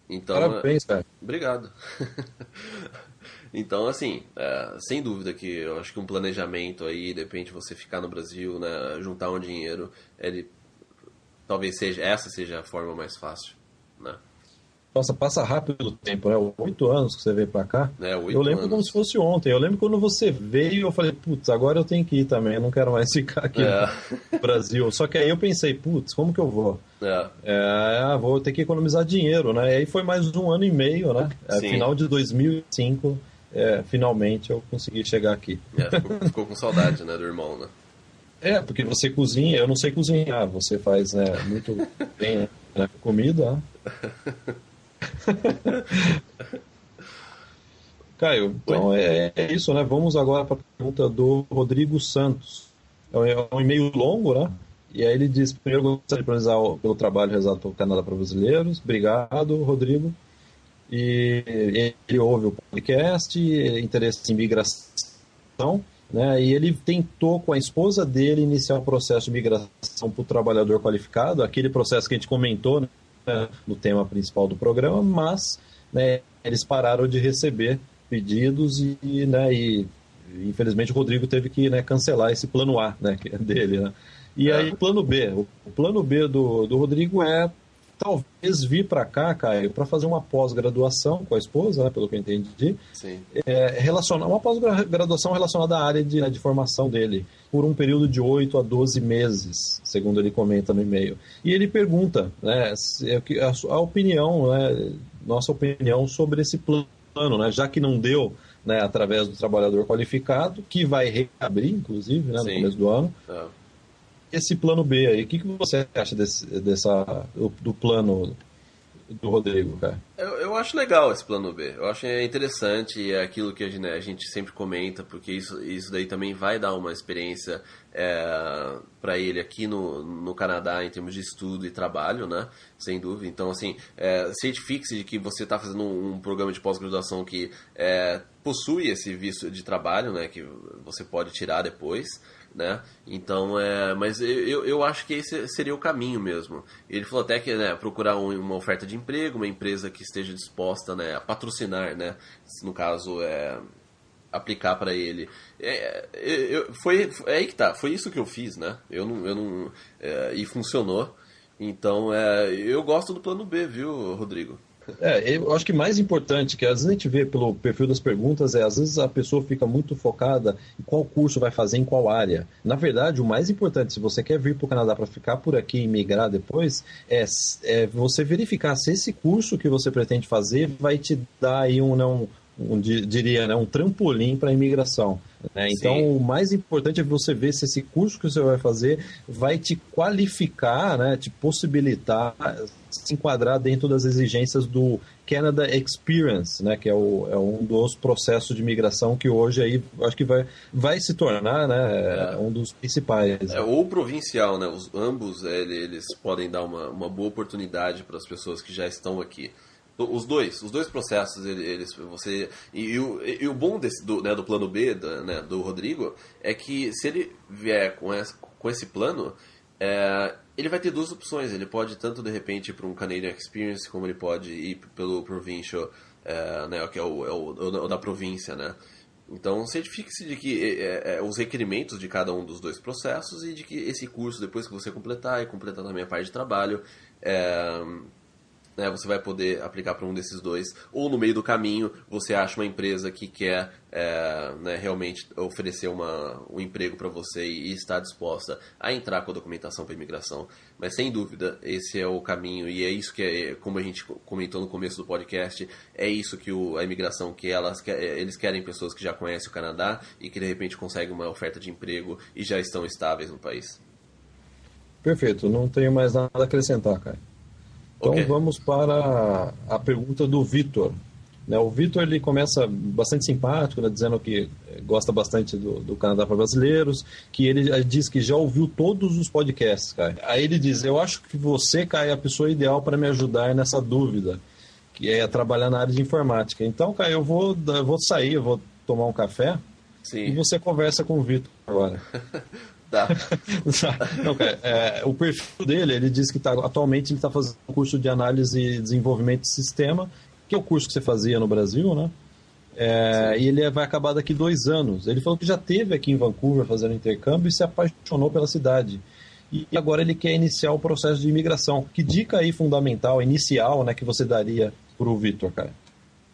então,
Parabéns, cara.
Obrigado. Então, assim, é, sem dúvida que eu acho que um planejamento aí, de repente você ficar no Brasil, né, juntar um dinheiro, ele talvez seja essa seja a forma mais fácil, né?
Nossa, passa rápido o tempo, né? Oito anos que você veio pra cá.
É,
eu lembro
anos.
como se fosse ontem. Eu lembro quando você veio, eu falei, putz, agora eu tenho que ir também. Eu não quero mais ficar aqui é. no Brasil. Só que aí eu pensei, putz, como que eu vou?
É.
é. vou ter que economizar dinheiro, né? E aí foi mais um ano e meio, né? É, final de 2005 é, finalmente eu consegui chegar aqui.
É, ficou, ficou, com saudade, né, do irmão, né?
É, porque você cozinha, eu não sei cozinhar, você faz né, muito bem né, comida. Caio, então é, é, isso, né? Vamos agora para a pergunta do Rodrigo Santos. É um e-mail longo, né? E aí ele diz: primeiro, gostaria de parabenizar pelo trabalho realizado pelo Canadá para Brasileiros. Obrigado, Rodrigo e ele ouve o podcast, interesse em migração, né? E ele tentou com a esposa dele iniciar o processo de migração para o trabalhador qualificado, aquele processo que a gente comentou né, no tema principal do programa, mas né, eles pararam de receber pedidos e, né, e infelizmente o Rodrigo teve que né, cancelar esse plano A né, é dele. Né? E aí o plano B, o plano B do, do Rodrigo é talvez vir para cá, Caio, para fazer uma pós-graduação com a esposa, né, pelo que eu entendi.
Sim.
É, relaciona, uma pós-graduação relacionada à área de, né, de formação dele, por um período de 8 a 12 meses, segundo ele comenta no e-mail. E ele pergunta né, a, a opinião, né, nossa opinião sobre esse plano, né, já que não deu né, através do trabalhador qualificado, que vai reabrir, inclusive, né, no começo do ano. É esse plano B aí, o que, que você acha desse, dessa, do, plano do Rodrigo, cara?
Eu, eu, acho legal esse plano B. Eu acho interessante é aquilo que a gente, né, a gente, sempre comenta, porque isso, isso daí também vai dar uma experiência é, para ele aqui no, no Canadá em termos de estudo e trabalho, né? Sem dúvida. Então, assim, é, certifique-se de que você está fazendo um, um, programa de pós-graduação que é, possui esse visto de trabalho, né? Que você pode tirar depois né? Então, é, mas eu, eu acho que esse seria o caminho mesmo. Ele falou até que né, procurar um, uma oferta de emprego, uma empresa que esteja disposta né, a patrocinar, né? No caso, é, aplicar para ele. É, é, eu, foi, é aí que tá, foi isso que eu fiz, né? Eu não, eu não, é, e funcionou. Então, é, eu gosto do plano B, viu, Rodrigo?
É, eu acho que mais importante, que às vezes a gente vê pelo perfil das perguntas, é às vezes a pessoa fica muito focada em qual curso vai fazer em qual área. Na verdade, o mais importante, se você quer vir para o Canadá para ficar por aqui e migrar depois, é, é, você verificar se esse curso que você pretende fazer vai te dar aí um, não, um, diria, né, um trampolim para a imigração. Né? Então, o mais importante é você ver se esse curso que você vai fazer vai te qualificar, né, te possibilitar se enquadrar dentro das exigências do Canada Experience, né, que é, o, é um dos processos de imigração que hoje aí acho que vai, vai se tornar né, é. um dos principais.
É, ou provincial, né? Os, ambos eles podem dar uma, uma boa oportunidade para as pessoas que já estão aqui. Os dois, os dois processos, eles, você e, e, o, e o bom desse, do, né, do plano B do, né, do Rodrigo é que se ele vier com esse, com esse plano, é, ele vai ter duas opções. Ele pode tanto de repente ir para um Canadian Experience, como ele pode ir pelo Provincial, é, né, que é o, é o, o, da província, né? Então certifique-se de que é, é, é, os requerimentos de cada um dos dois processos e de que esse curso, depois que você completar e completar também a parte de trabalho, é, né, você vai poder aplicar para um desses dois, ou no meio do caminho você acha uma empresa que quer é, né, realmente oferecer uma, um emprego para você e, está disposta a entrar com a documentação para imigração. Mas sem dúvida, esse é o caminho e é isso que, é, como a gente comentou no começo do podcast, é isso que o, a imigração que elas eles querem pessoas que já conhecem o Canadá e que de repente conseguem uma oferta de emprego e já estão estáveis no país.
Perfeito, não tenho mais nada a acrescentar, cara. Então okay. vamos para a pergunta do Vitor. Né, o Vitor ele começa bastante simpático, né, dizendo que gosta bastante do, do Canadá para brasileiros, que ele diz que já ouviu todos os podcasts, cara. Aí ele diz: Eu acho que você, Caio, é a pessoa ideal para me ajudar nessa dúvida, que é trabalhar na área de informática. Então, Caio, eu vou, eu vou sair, eu vou tomar um café Sim. e você conversa com o Vitor agora.
Tá.
Não, cara, é, o perfil dele, ele diz que tá, atualmente ele está fazendo um curso de análise e desenvolvimento de sistema, que é o curso que você fazia no Brasil, né? É, e ele vai acabar daqui dois anos. Ele falou que já teve aqui em Vancouver fazendo intercâmbio e se apaixonou pela cidade. E agora ele quer iniciar o processo de imigração. Que dica aí fundamental, inicial, né, que você daria para o Vitor, cara?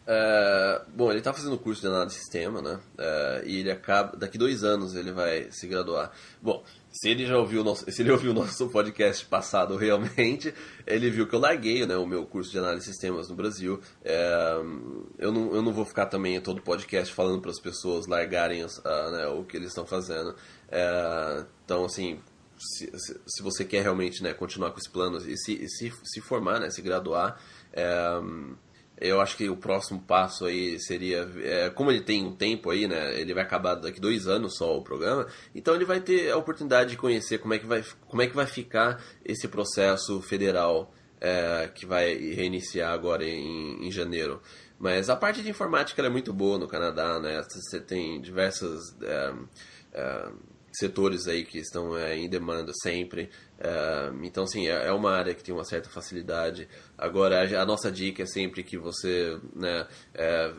É, bom, ele está fazendo curso de análise de sistema, né? É, e ele acaba. Daqui dois anos ele vai se graduar. Bom, se ele já ouviu o nosso, se ele ouviu o nosso podcast passado realmente, ele viu que eu larguei né, o meu curso de análise de sistemas no Brasil. É, eu, não, eu não vou ficar também todo podcast falando para as pessoas largarem uh, né, o que eles estão fazendo. Então, assim, se, se, você quer realmente né, continuar com esse plano e se, se, se formar, né, se graduar. É, eu acho que o próximo passo aí seria. É, como ele tem um tempo aí, né? Ele vai acabar daqui dois anos só o programa. Então ele vai ter a oportunidade de conhecer como é que vai, como é que vai ficar esse processo federal é, que vai reiniciar agora em, em janeiro. Mas a parte de informática é muito boa no Canadá, né? Você tem diversas. É, é setores aí que estão é, em demanda sempre. É, então, sim, é, uma área que tem uma certa facilidade. Agora, a nossa dica é sempre que você né, é,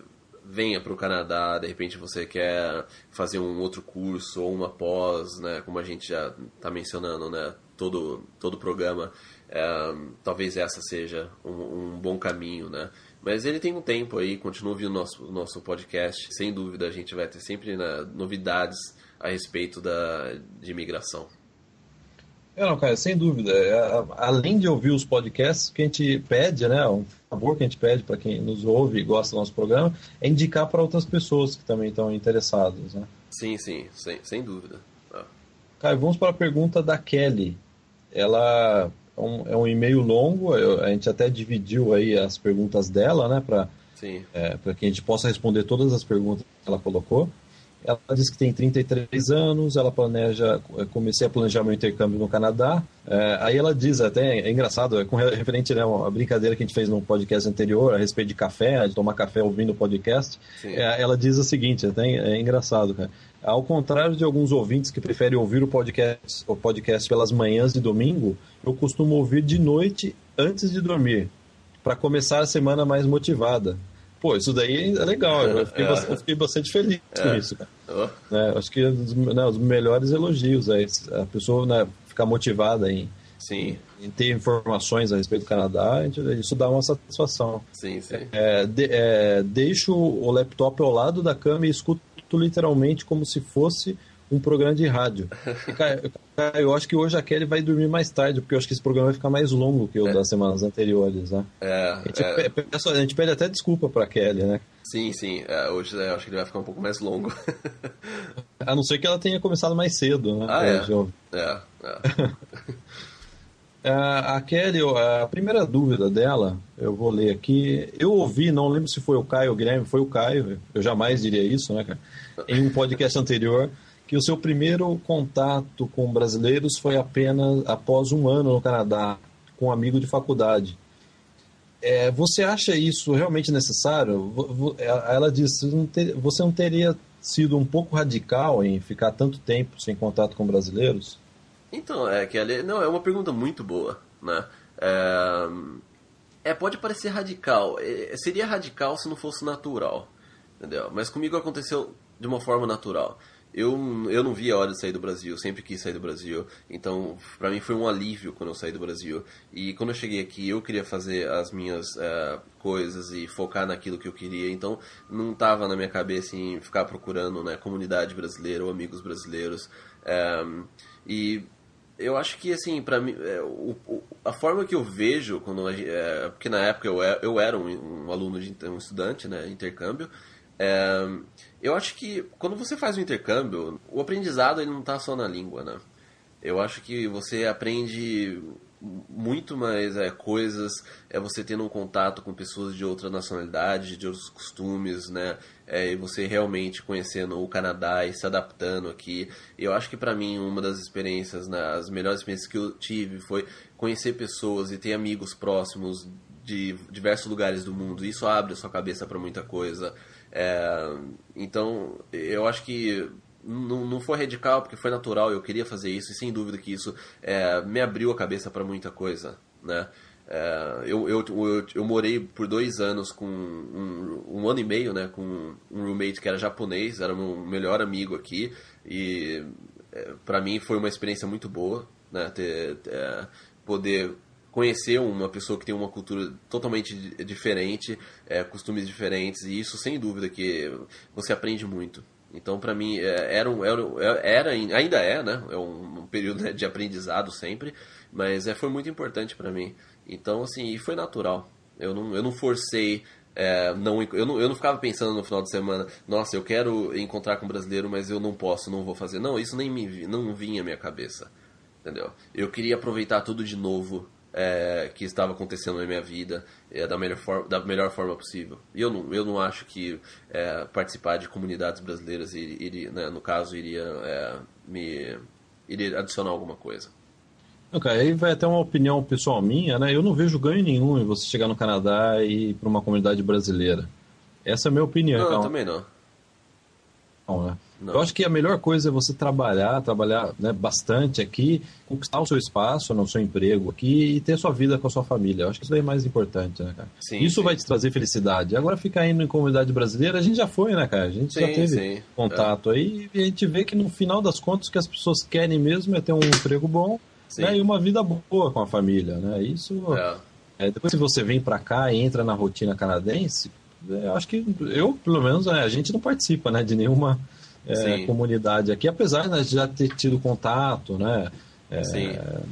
venha para o Canadá, de repente você quer fazer um outro curso ou uma pós, né, como a gente já está mencionando, né, todo, todo programa. Talvez essa seja um, um, bom caminho, né? Mas ele tem um tempo aí, continua ouvindo o nosso, nosso podcast. Sem dúvida, a gente vai ter sempre né, novidades a respeito da, de imigração.
É, não, cara, sem dúvida. É, além de ouvir os podcasts, que a gente pede, né, um favor que a gente pede para quem nos ouve e gosta do nosso programa, é indicar para outras pessoas que também estão interessadas, né?
Sim, sim, sem, sem dúvida. Ah.
Cara, vamos para a pergunta da Kelly. Ela é um, é um e-mail longo, a gente até dividiu aí as perguntas dela, né, para é, que a gente possa responder todas as perguntas que ela colocou. Ela diz que tem 33 anos, ela planeja, é, comecei a planejar meu intercâmbio no Canadá. É, aí ela diz, até é engraçado, é com referente né, a brincadeira que a gente fez no podcast anterior a respeito de café, de tomar café ouvindo o podcast. É, ela diz o seguinte, até é engraçado, cara. Ao contrário de alguns ouvintes que preferem ouvir o podcast, o podcast pelas manhãs de domingo, eu costumo ouvir de noite antes de dormir, para começar a semana mais motivada. Pô, isso daí é legal. Eu fiquei, é. bastante, eu fiquei bastante, feliz é. com isso, cara. Oh. É, acho que é né, os melhores elogios é a pessoa né, ficar motivada em,
sim.
em ter informações a respeito do Canadá, isso dá uma satisfação.
Sim, sim.
É, de, é, deixo o laptop ao lado da cama e escuto literalmente como se fosse um programa de rádio. E, cara, eu acho que hoje a Kelly vai dormir mais tarde, porque eu acho que esse programa vai ficar mais longo que o é. das semanas anteriores, né?
É,
a, gente é. Pede, a gente pede até desculpa pra Kelly, né?
Sim, sim. É, hoje eu acho que ele vai ficar um pouco mais longo.
a não ser que ela tenha começado mais cedo, né?
Ah, é. É, é.
É, a Kelly, a primeira dúvida dela, eu vou ler aqui. Eu ouvi, não lembro se foi o Caio ou o Guilherme, foi o Caio, eu jamais diria isso, né, cara? Em um podcast anterior, que o seu primeiro contato com brasileiros foi apenas após um ano no Canadá, com um amigo de faculdade. É, você acha isso realmente necessário? Ela disse: você não teria sido um pouco radical em ficar tanto tempo sem contato com brasileiros?
Então, é ali, não, é uma pergunta muito boa, né? É, é pode parecer radical. É, seria radical se não fosse natural, entendeu? Mas comigo aconteceu de uma forma natural. Eu, eu não via a hora de sair do Brasil, sempre quis sair do Brasil. Então, para mim foi um alívio quando eu saí do Brasil. E quando eu cheguei aqui, eu queria fazer as minhas uh, coisas e focar naquilo que eu queria. Então, não tava na minha cabeça em ficar procurando né, comunidade brasileira ou amigos brasileiros. Um, e eu acho que, assim, para mim, é, o, o, a forma que eu vejo, quando é, porque na época eu, eu era um, um aluno, de, um estudante, né, intercâmbio, eu acho que quando você faz um intercâmbio, o aprendizado ele não está só na língua, né? Eu acho que você aprende muito mais é, coisas é você tendo um contato com pessoas de outra nacionalidade, de outros costumes, né? É, e você realmente conhecendo o Canadá e se adaptando aqui. Eu acho que para mim uma das experiências, né, as melhores experiências que eu tive foi conhecer pessoas e ter amigos próximos de diversos lugares do mundo. Isso abre a sua cabeça para muita coisa. É, então, eu acho que não, não foi radical porque foi natural, eu queria fazer isso e sem dúvida que isso é, me abriu a cabeça para muita coisa, né? É, eu, eu, eu, eu, morei por dois anos com um, um, ano e meio, né, com um roommate que era japonês, era meu melhor amigo aqui e é, para mim foi uma experiência muito boa, né, ter, é, poder conhecer uma pessoa que tem uma cultura totalmente diferente, é, costumes diferentes e isso sem dúvida que você aprende muito. Então, para mim, é, era, um, era, era, ainda é, né? É um, um período né, de aprendizado sempre, mas é, foi muito importante para mim. Então, assim, e foi natural. Eu não, eu não forcei, é, não, eu, não, eu não ficava pensando no final de semana, nossa, eu quero encontrar com um brasileiro, mas eu não posso, não vou fazer. Não, isso nem me, não vinha à minha cabeça, entendeu? Eu queria aproveitar tudo de novo é, que estava acontecendo na minha vida é, da, melhor forma, da melhor forma possível. E eu não, eu não acho que é, participar de comunidades brasileiras, iria, né, no caso, iria é, me iria adicionar alguma coisa.
Ok, aí vai até uma opinião pessoal minha, né? Eu não vejo ganho nenhum em você chegar no Canadá e ir para uma comunidade brasileira. Essa é a minha opinião.
Não, então. também não.
Não, né? Não. Eu acho que a melhor coisa é você trabalhar, trabalhar né, bastante aqui, conquistar o seu espaço no seu emprego aqui e ter sua vida com a sua família. Eu acho que isso é mais importante, né, cara? Sim, isso sim. vai te trazer felicidade. Agora ficar indo em comunidade brasileira, a gente já foi, né, cara? A gente sim, já teve contato é. aí e a gente vê que no final das contas o que as pessoas querem mesmo é ter um emprego bom né, e uma vida boa com a família, né? Isso. É. É, depois se você vem para cá e entra na rotina canadense, é, acho que eu, pelo menos, é, a gente não participa, né, de nenhuma é, comunidade aqui, apesar né, de já ter tido contato, né? É.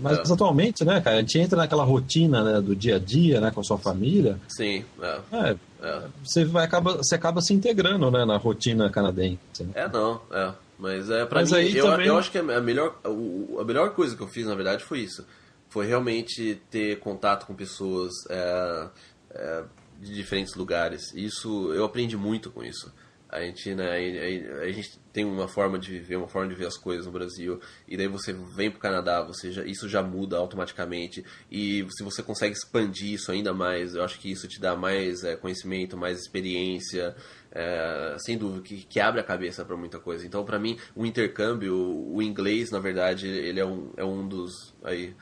Mas é. atualmente, né, cara, a gente entra naquela rotina né, do dia a dia, né, com a sua família.
Sim. É.
é. é. Você vai acaba, você acaba se integrando, né, na rotina canadense. Né?
É não, é. Mas é para mim, eu, também... eu acho que a melhor, a melhor coisa que eu fiz na verdade foi isso, foi realmente ter contato com pessoas é, de diferentes lugares. Isso eu aprendi muito com isso. A gente, né, a, a, gente tem uma forma de viver, uma forma de ver as coisas no Brasil, e daí você vem para o Canadá, você já, isso já muda automaticamente, e se você consegue expandir isso ainda mais, eu acho que isso te dá mais é, conhecimento, mais experiência, é, sem dúvida, que, que abre a cabeça para muita coisa. Então, para mim, o intercâmbio, o inglês, na verdade, ele é um, é um dos... Aí,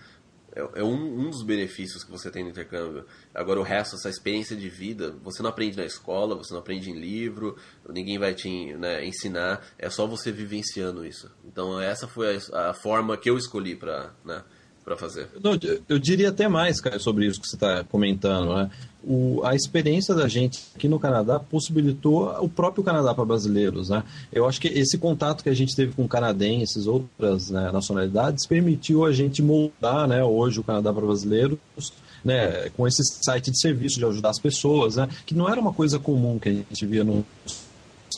é, é um, um dos benefícios que você tem no intercâmbio. Agora, o resto, essa experiência de vida, você não aprende na escola, você não aprende em livro, ninguém vai te né, ensinar, é só você vivenciando isso. Então, essa foi a, a forma que eu escolhi para né, para fazer.
Não, eu diria até mais, cara, sobre isso que você está comentando. Né? O, a experiência da gente aqui no Canadá possibilitou o próprio Canadá para brasileiros. Né? Eu acho que esse contato que a gente teve com canadenses, outras né, nacionalidades, permitiu a gente moldar né, hoje o Canadá para brasileiros. Né, com esse site de serviço de ajudar as pessoas, né, que não era uma coisa comum que a gente via no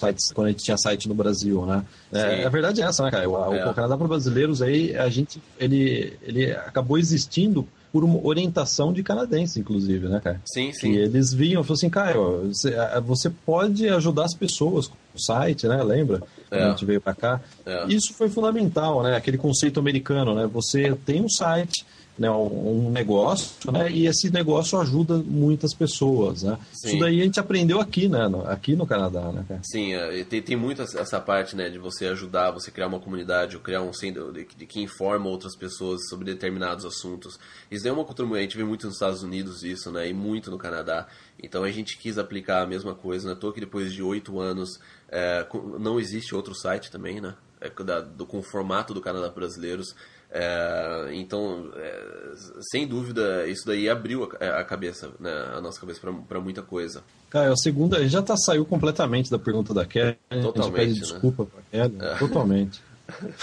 sites quando a gente tinha site no Brasil, né? É, a verdade é essa, né, cara? O, é. o Canadá para brasileiros aí, a gente, ele, ele acabou existindo por uma orientação de canadense, inclusive, né, cara?
Sim, sim.
E eles vinham e falaram assim, Caio, você, você pode ajudar as pessoas com o site, né? Lembra? Quando é. a gente veio para cá. É. Isso foi fundamental, né? Aquele conceito americano, né? Você tem um site, né, um negócio, né, e esse negócio ajuda muitas pessoas, né? Isso daí a gente aprendeu aqui, né, aqui no Canadá, né, cara?
Sim, é, tem, tem muito essa parte, né, de você ajudar, você criar uma comunidade, ou criar um centro de, de, que informa outras pessoas sobre determinados assuntos. Isso é uma cultura, a gente vê muito nos Estados Unidos isso, né, e muito no Canadá. Então a gente quis aplicar a mesma coisa, né, tô que depois de oito anos, é, não existe outro site também, né, é, do, com o formato do Canadá Brasileiros, é, então, é, sem dúvida, isso daí abriu a, a cabeça, né, a nossa cabeça para muita coisa.
Cara, a segunda já tá, saiu completamente da pergunta da Kelly. Totalmente. A gente pede né? desculpa para Kelly. É. Totalmente.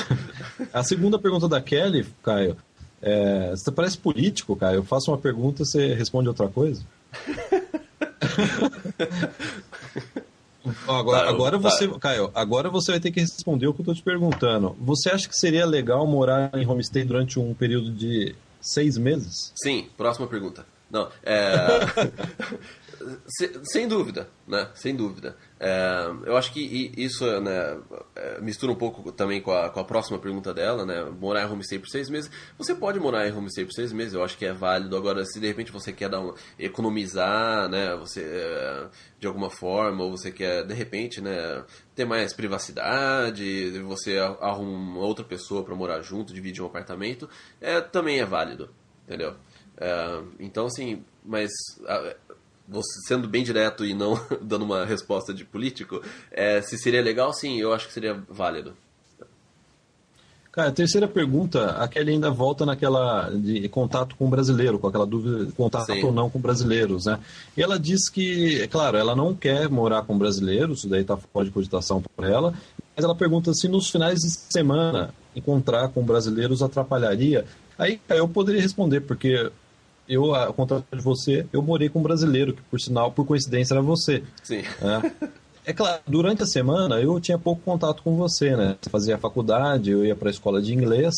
a segunda pergunta da Kelly, Caio, é, você parece político, Caio. Eu faço uma pergunta, você responde outra coisa? Agora, agora você, Caio, agora você vai ter que responder o que eu estou te perguntando. Você acha que seria legal morar em homestay durante um período de seis meses?
Sim, próxima pergunta. Não, é... sem dúvida, né? Sem dúvida. É, eu acho que isso né, é, mistura um pouco também com a, com a próxima pergunta dela, né? Morar em homestay por seis meses. Você pode morar em homestay por seis meses, eu acho que é válido. Agora, se de repente você quer dar economizar, né? Você, é, de alguma forma, ou você quer, de repente, né? Ter mais privacidade, você arruma outra pessoa para morar junto, dividir um apartamento, é, também é válido, entendeu? É, então, assim, mas sendo bem direto e não dando uma resposta de político, é, se seria legal, sim, eu acho que seria válido.
Cara, a terceira pergunta, a Kelly ainda volta naquela de contato com o brasileiro, com aquela dúvida de contato Sim. ou não com brasileiros, né? E ela diz que, é claro, ela não quer morar com brasileiros, isso daí está fora de cogitação por ela, mas ela pergunta se nos finais de semana encontrar com brasileiros atrapalharia. Aí eu poderia responder, porque eu, ao contrário de você, eu morei com um brasileiro, que por sinal, por coincidência, era você.
Sim.
É, é claro, durante a semana eu tinha pouco contato com você, né? Você fazia faculdade, eu ia para a escola de inglês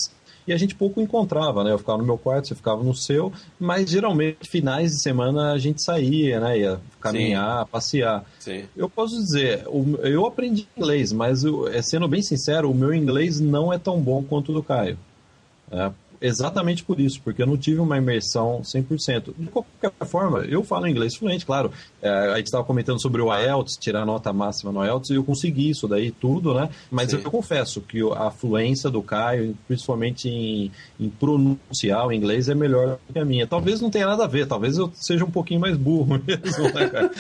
e a gente pouco encontrava, né? Eu ficava no meu quarto, você ficava no seu, mas geralmente finais de semana a gente saía, né? Ia caminhar, Sim. passear.
Sim.
Eu posso dizer, eu aprendi inglês, mas eu, é, sendo bem sincero, o meu inglês não é tão bom quanto o do Caio. É, exatamente por isso, porque eu não tive uma imersão 100%. De qualquer forma, eu falo inglês fluente, claro. É, a gente estava comentando sobre o IELTS, tirar a nota máxima no IELTS, e eu consegui isso daí tudo, né? Mas Sim. eu confesso que a fluência do Caio, principalmente em, em pronunciar o inglês, é melhor que a minha. Talvez não tenha nada a ver, talvez eu seja um pouquinho mais burro mesmo, né, cara?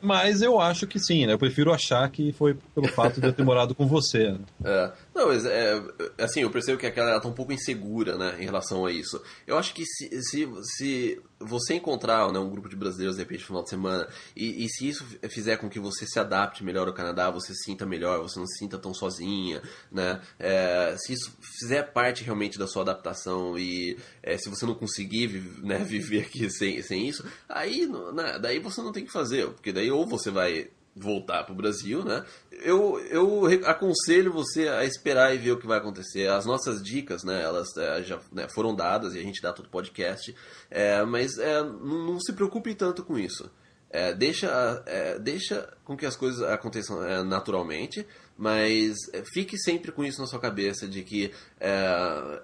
Mas eu acho que sim, né? Eu prefiro achar que foi pelo fato de eu ter morado com você. Né?
É. Não, mas é, assim, eu percebo que aquela ela tá um pouco insegura, né, em relação a isso. Eu acho que se, se, se você encontrar né, um grupo de brasileiros de repente no final de semana, e, e, se isso fizer com que você se adapte melhor ao Canadá, você se sinta melhor, você não se sinta tão sozinha, né? É, se isso fizer parte realmente da sua adaptação e é, se você não conseguir né, viver aqui sem, sem isso, aí né, daí você não tem que fazer, porque daí ou você vai voltar para o Brasil, né? Eu, eu aconselho você a esperar e ver o que vai acontecer. As nossas dicas, né? Elas é, já né, foram dadas e a gente dá todo podcast, é, mas é, não, não, se preocupe tanto com isso. É, deixa, é, deixa com que as coisas aconteçam é, naturalmente, mas fique sempre com isso na sua cabeça de que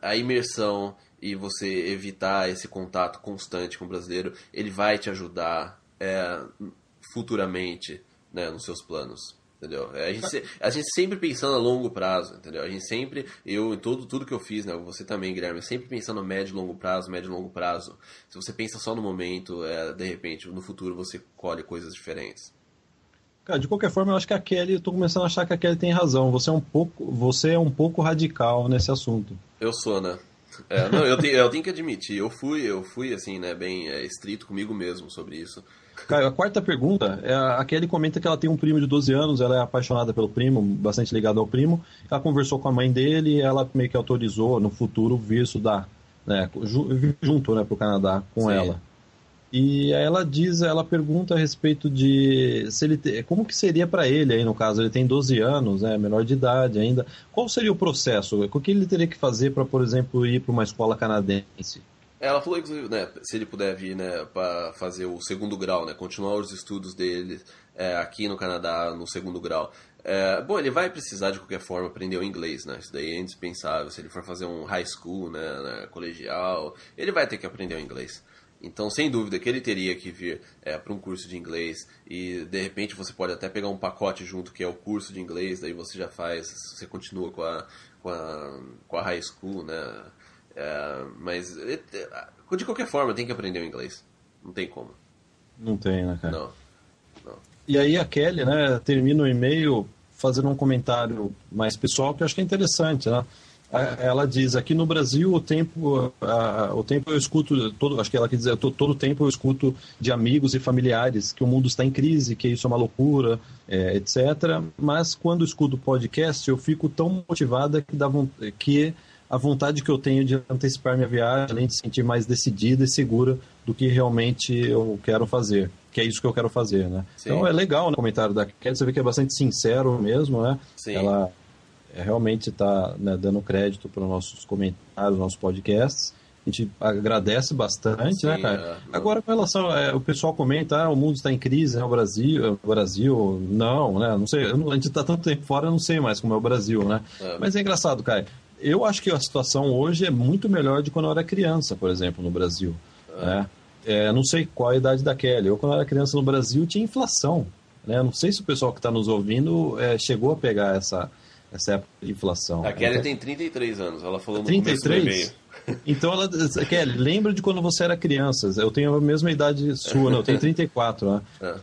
a imersão e você evitar esse contato constante com o brasileiro, ele vai te ajudar futuramente né, nos seus planos. Entendeu? A gente, a gente sempre pensando a longo prazo, entendeu? A gente sempre, eu em todo, tudo que eu fiz, né? Você também, Guilherme, sempre pensando a médio e longo prazo, médio e longo prazo. Se você pensa só no momento, é, de repente, no futuro você colhe coisas diferentes.
Cara, de qualquer forma, eu acho que a Kelly, eu tô começando a achar que a Kelly tem razão. Você é um pouco, você é um pouco radical nesse assunto.
Eu sou, né? É, não, eu, tenho, eu tenho que admitir, eu fui, eu fui assim, né, bem é, estrito comigo mesmo sobre isso.
Caio, a quarta pergunta, é a Kelly comenta que ela tem um primo de 12 anos, ela é apaixonada pelo primo, bastante ligada ao primo. Ela conversou com a mãe dele e ela meio que autorizou no futuro vir estudar, né, junto, né, pro Canadá com Sim. ela. E aí ela diz, ela pergunta a respeito de se ele como que seria para ele aí no caso, ele tem 12 anos, né, menor de idade ainda. Qual seria o processo? O que ele teria que fazer para, por exemplo, ir para uma escola canadense?
Ela falou, inclusive, né, se ele puder vir né, para fazer o segundo grau, né, continuar os estudos dele é, aqui no Canadá no segundo grau. É, bom, ele vai precisar de qualquer forma aprender o inglês, né? Isso daí é indispensável. Se ele for fazer um high school, né, né colegial, ele vai ter que aprender o inglês. Então, sem dúvida que ele teria que vir é, para um curso de inglês e de repente você pode até pegar um pacote junto que é o curso de inglês, daí você já faz, você continua com a, com a, com a high school, né? É, mas de qualquer forma tem que aprender o inglês. Não tem como.
Não tem, né, cara?
Não. não.
E aí a Kelly, né, termina o e-mail fazendo um comentário mais pessoal que eu acho que é interessante, né? Ela diz aqui no Brasil o tempo, o tempo eu escuto todo, acho que ela quer dizer todo o tempo eu escuto de amigos e familiares que o mundo está em crise, que isso é uma loucura, é, etc. Mas quando escuto podcast eu fico tão motivada que dá que a vontade que eu tenho de antecipar minha viagem, além de sentir mais decidida e segura do que realmente eu quero fazer, que é isso que eu quero fazer, né? Sim. Então é legal né, o comentário da Kelly, você vê que é bastante sincero mesmo, né?
Sim.
Ela é, realmente está né, dando crédito para os nossos comentários, nossos podcasts. A gente agradece bastante, né, Sim, né, cara? É, Agora, com relação. É, o pessoal comenta, ah, o mundo está em crise, né? O Brasil, o Brasil. Não, né? Não sei. Não, a gente está tanto tempo fora, eu não sei mais como é o Brasil, né? É. Mas é engraçado, cara eu acho que a situação hoje é muito melhor de quando eu era criança, por exemplo, no Brasil. É. Né? É, não sei qual a idade da Kelly. Eu, quando eu era criança no Brasil, tinha inflação. Né? Não sei se o pessoal que está nos ouvindo é, chegou a pegar essa, essa época de inflação.
A Kelly tem 33 anos, ela falou no
33? Então, ela, Kelly, lembra de quando você era criança. Eu tenho a mesma idade sua, né? eu tenho 34. Né? É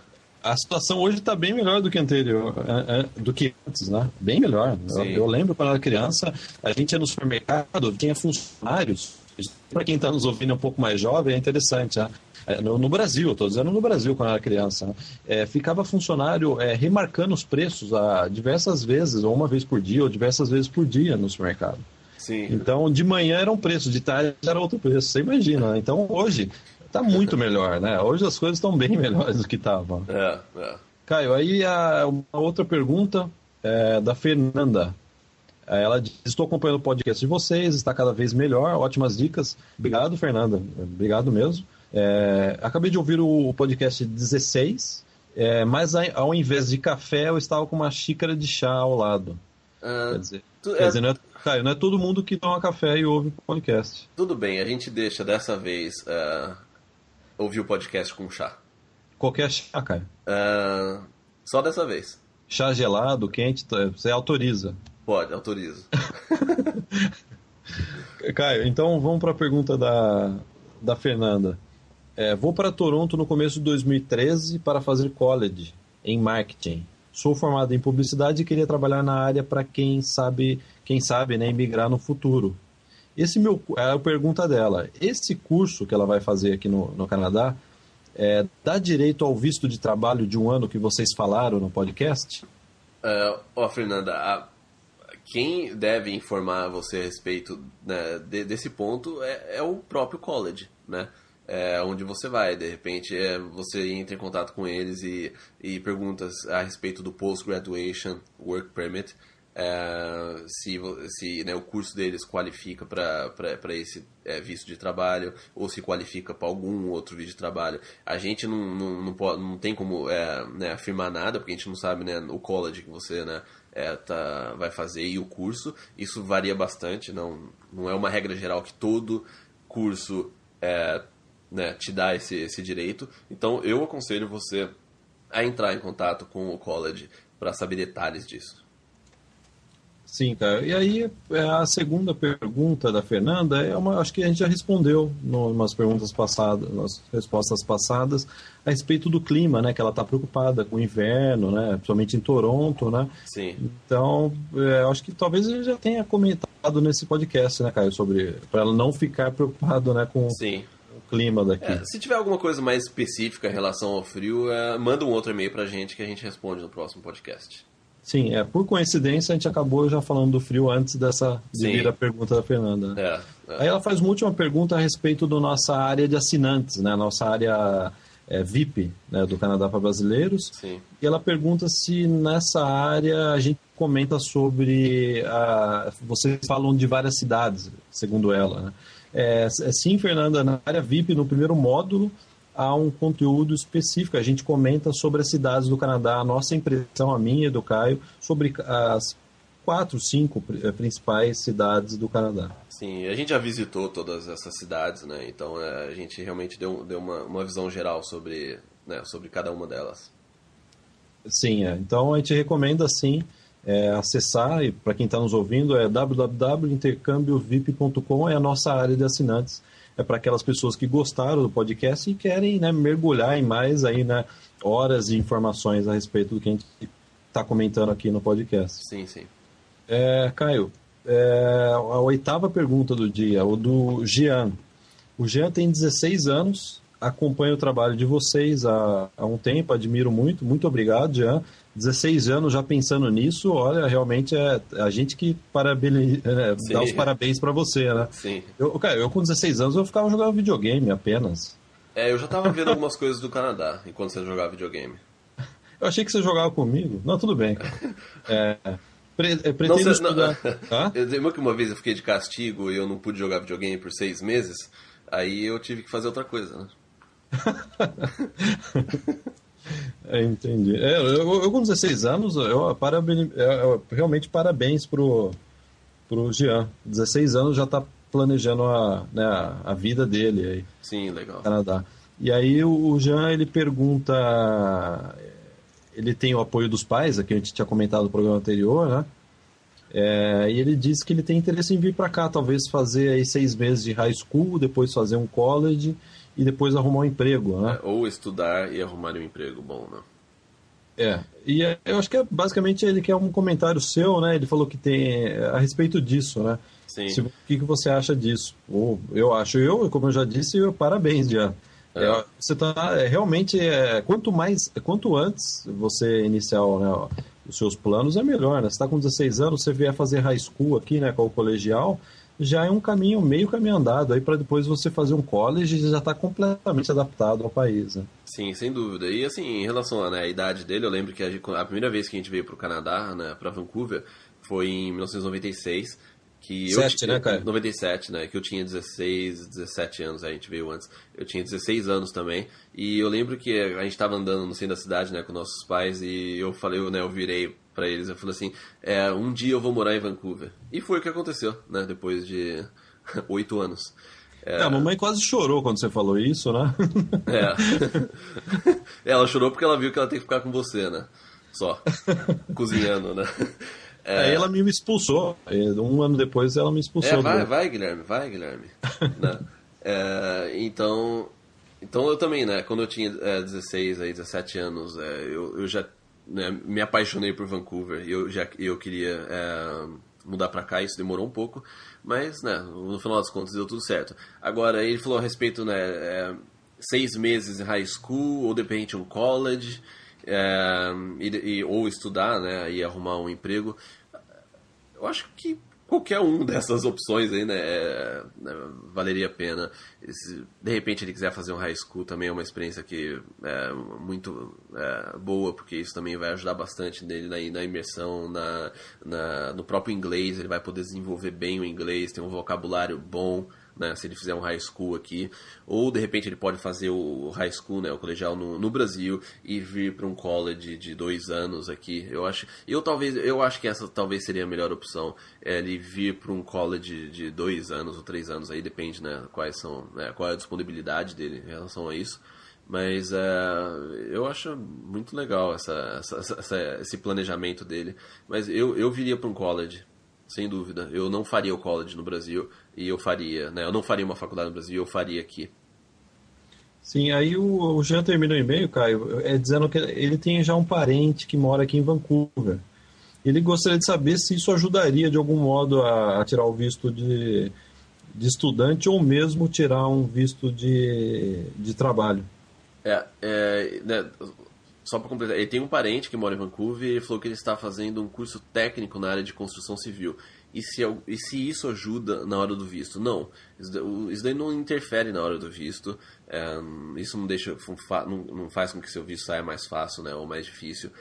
a situação hoje está bem melhor do que anterior, é, é, do que antes, né? Bem melhor. Eu, eu, lembro quando eu era criança, a gente ia no supermercado, tinha funcionários. Para quem está nos ouvindo um pouco mais jovem, é interessante, né? No, no, Brasil, estou dizendo no Brasil quando eu era criança, né? é, ficava funcionário é, remarcando os preços a, diversas vezes, ou uma vez por dia, ou diversas vezes por dia no supermercado.
Sim.
Então, de manhã era um preço, de tarde era outro preço. Você imagina, né? Então, hoje, tá muito melhor, né? Hoje as coisas estão bem melhores do que estavam.
É, é.
Caio, aí a, uma outra pergunta é da Fernanda. É, ela diz: Estou acompanhando o podcast de vocês, está cada vez melhor, ótimas dicas. Obrigado, Fernanda. Obrigado mesmo. É, acabei de ouvir o podcast 16, é, mas ao invés de café, eu estava com uma xícara de chá ao lado. Uh, quer dizer, tu, quer dizer não, é, Caio, não é todo mundo que toma café e ouve o podcast.
Tudo bem, a gente deixa dessa vez uh, ouvir o podcast com chá?
Qualquer chá, cara.
Uh, só dessa vez.
Chá gelado, quente, você autoriza?
Pode, autorizo.
Caio, então vamos para a pergunta da, da Fernanda. É, vou para Toronto no começo de 2013 para fazer college em marketing. Sou formado em publicidade e queria trabalhar na área para quem sabe, quem sabe, né, emigrar no futuro. Esse meu, é a pergunta dela. Esse curso que ela vai fazer aqui no, no Canadá é, dá direito ao visto de trabalho de um ano que vocês falaram no podcast?
Uh, ó, Fernanda, a, quem deve informar você a respeito né, de, desse ponto é, é, o próprio college, né? É, onde você vai, de repente é, você entra em contato com eles e, e perguntas a respeito do Post-Graduation Work Permit, é, se, se né, o curso deles qualifica para esse é, visto de trabalho ou se qualifica para algum outro visto de trabalho. A gente não, não, não, pode, não tem como é, né, afirmar nada, porque a gente não sabe né, o college que você né, é, tá, vai fazer e o curso. Isso varia bastante, não, não é uma regra geral que todo curso é, né, te dá esse, esse direito. Então eu aconselho você a entrar em contato com o college para saber detalhes disso.
Sim, cara. E aí, é, a segunda pergunta da Fernanda é uma, acho que a gente já respondeu em umas perguntas passadas, nas respostas passadas, a respeito do clima, né? Que ela está preocupada com o inverno, né? Principalmente em Toronto, né?
Sim.
Então, é, acho que talvez ele já tenha comentado nesse podcast, né, Caio, sobre para ela não ficar preocupado, né, com
Sim.
o clima daqui.
É, se tiver alguma coisa mais específica em relação ao frio, é, manda um outro e-mail pra gente que a gente responde no próximo podcast.
Sim, é, por coincidência a gente acabou já falando do frio antes dessa de
Sim.
vir a pergunta da Fernanda.
É, é.
Aí ela faz uma última pergunta a respeito da nossa área de assinantes, né? Nossa área é, VIP né? do Canadá para brasileiros.
Sim.
E ela pergunta se nessa área a gente comenta sobre. A... Vocês falam de várias cidades, segundo ela. Né? É, é, sim, Fernanda, na área VIP, no primeiro módulo, há um conteúdo específico. A gente comenta sobre as cidades do Canadá, a nossa impressão, a minha e do Caio, sobre as quatro, cinco pri- principais cidades do Canadá.
Sim, a gente já visitou todas essas cidades, né? Então é, a gente realmente deu, deu uma, uma visão geral sobre, né, sobre cada uma delas.
Sim, é. então a gente recomenda sim é, acessar, e para quem está nos ouvindo, é www.intercambiovip.com, é a nossa área de assinantes. É para aquelas pessoas que gostaram do podcast e querem né, mergulhar em mais aí, né, horas de informações a respeito do que a gente está comentando aqui no podcast.
Sim, sim.
É, Caio, é, a oitava pergunta do dia, o do Jean. O Jean tem 16 anos, acompanha o trabalho de vocês há, há um tempo, admiro muito. Muito obrigado, Jean. 16 anos já pensando nisso, olha, realmente é a gente que parabeni, é, dá os parabéns para você, né?
Sim.
Eu, cara, eu com 16 anos eu ficava jogando videogame apenas.
É, eu já tava vendo algumas coisas do Canadá enquanto você jogava videogame.
Eu achei que você jogava comigo. Não, tudo bem. É, pre, é, pretendo
você-
estudar. Hã?
Eu lembro que uma vez eu fiquei de castigo e eu não pude jogar videogame por seis meses, aí eu tive que fazer outra coisa, né?
É, entendi. É, eu, eu com 16 anos, eu, eu- eu- realmente parabéns pro, pro Jean. 16 anos já está planejando a, né, a, vida dele aí
Sim, legal.
Canadá. E aí o, Jean, ele pergunta... Ele tem o apoio dos pais, aqui a gente tinha comentado no programa anterior, né? É, e ele diz que ele tem interesse em vir para cá, talvez fazer aí seis meses de high school, depois fazer um college e depois arrumar um emprego, né?
É, Ou estudar e arrumar um emprego bom, né?
É, e é, eu acho que é, basicamente ele quer um comentário seu, né? Ele falou que tem é, a respeito disso, né?
Sim.
Se- o que, que você acha disso? Ou, eu acho, eu, como eu já disse, eu, parabéns, já.
É.
É, você tá é, realmente é, quanto mais, quanto antes você iniciar né, os seus planos é melhor, né? Você está com 16 anos, você vier fazer high school aqui, né, com o colegial, já é um caminho meio caminho andado aí para depois você fazer um college e já está completamente adaptado ao país, né?
Sim, sem dúvida. E assim, em relação à né, idade dele, eu lembro que a, gente- a primeira vez que a gente veio pro Canadá, né, para Vancouver, foi em 1996. Que eu
Sete,
ti-
né, cara?
97, né? Que eu tinha 16, 17 anos, a gente veio antes. Eu tinha 16 anos também. E eu lembro que a gente tava andando no centro da cidade, né, com nossos pais, e eu falei, eu, né, eu virei pra eles, eu falei assim, é, um dia eu vou morar em Vancouver. E foi o que aconteceu, né, depois de oito anos.
É, a mamãe quase chorou quando você falou isso, né?
É. ela chorou porque ela viu que ela tem que ficar com você, né? Só. Cozinhando, né?
Aí ela me expulsou. Um ano depois ela me expulsou.
É, vai,
do-
vai, Guilherme, vai, Guilherme. né? É, então, então eu também, né? Quando eu tinha é, 16, aí, 17 anos, é, eu, eu já né, me apaixonei por Vancouver e eu já eu queria é, mudar pra cá. Isso demorou um pouco, mas, né? No final das contas deu tudo certo. Agora ele falou a respeito, né? é, seis meses em high school ou de repente um college. é, e, e- ou estudar, né, e arrumar um emprego. Eu acho que qualquer um dessas opções aí, né, é- né, valeria a pena. Se de repente ele quiser fazer um high school também é uma experiência que é muito é, boa, porque isso também vai ajudar bastante nele na, na imersão, na, na- no próprio inglês, ele vai poder desenvolver bem o inglês, ter um vocabulário bom. Né, se ele fizer um high school aqui, ou de repente ele pode fazer o high school, né, o colegial no, no Brasil e vir para um college de dois anos aqui. Eu acho, eu talvez, eu acho que essa talvez seria a melhor opção, é ele vir para um college de dois anos ou três anos, aí depende, né, quais são, né, qual é a disponibilidade dele em relação a isso. Mas é, eu acho muito legal essa, essa- essa- esse planejamento dele. Mas eu, eu viria para um college. sem dúvida. Eu não faria o college no Brasil e eu faria, né? Eu não faria uma faculdade no Brasil, eu faria aqui.
Sim, aí o, o Jean terminou o e-mail, Caio, é dizendo que ele tem já um parente que mora aqui em Vancouver. Ele gostaria de saber se isso ajudaria de algum modo a, a tirar o visto de, de estudante ou mesmo tirar um visto de, de trabalho.
É, é né, só para completar, ele tem um parente que mora em Vancouver e ele falou que ele está fazendo um curso técnico na área de construção civil. E se, e se isso ajuda na hora do visto? Não. Isso daí não interfere na hora do visto. É, isso não deixa não, não faz com que seu visto saia mais fácil né, ou mais difícil.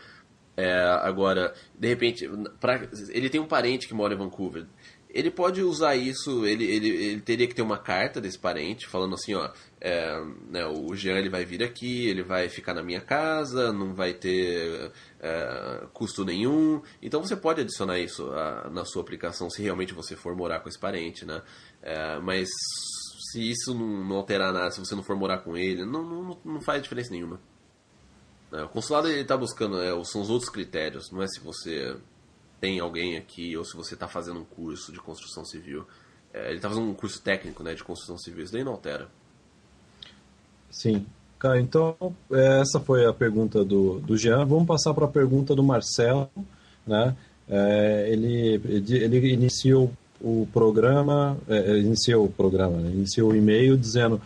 É, agora, de repente, pra, ele tem um parente que mora em Vancouver. Ele pode usar isso, ele, ele, ele teria que ter uma carta desse parente falando assim, ó, é, né, o Jean ele vai vir aqui, ele vai ficar na minha casa, não vai ter é, custo nenhum. Então você pode adicionar isso a, na sua aplicação se realmente você for morar com esse parente, né? É, mas se isso não, não, alterar nada, se você não for morar com ele, não, não, não faz diferença nenhuma. É, o consulado ele está buscando, é, são os outros critérios, não é se você tem alguém aqui ou se você está fazendo um curso de construção civil. É, ele está fazendo um curso técnico né, de construção civil, isso daí não altera.
Sim. Cara, então é, essa foi a pergunta do, do Jean. Vamos passar para a pergunta do Marcelo. Né? É, ele, ele iniciou o programa, é, iniciou o programa, né? iniciou o e-mail dizendo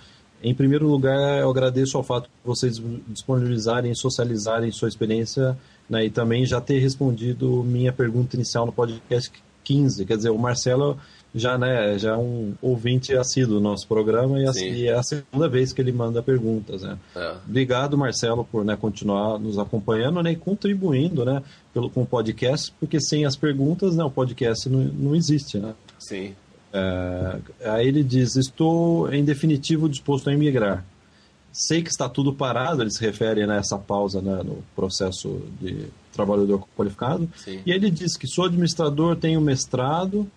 em primeiro lugar, eu agradeço ao fato de vocês disponibilizarem e socializarem sua experiência né, e também já ter respondido minha pergunta inicial no podcast 15. Quer dizer, o Marcelo já, né, já é um ouvinte assíduo do nosso programa e, assim, e, é a segunda vez que ele manda perguntas. Né? É. Obrigado, Marcelo, por né, continuar nos acompanhando né, e contribuindo né, pelo, com o podcast, porque sem as perguntas né, o podcast não, não existe. Né?
Sim.
É, aí ele diz: Estou em definitivo disposto a emigrar. Sei que está tudo parado, ele se refere nessa né, pausa né, no processo de trabalhador qualificado.
Sim.
E ele diz que sou administrador, tenho mestrado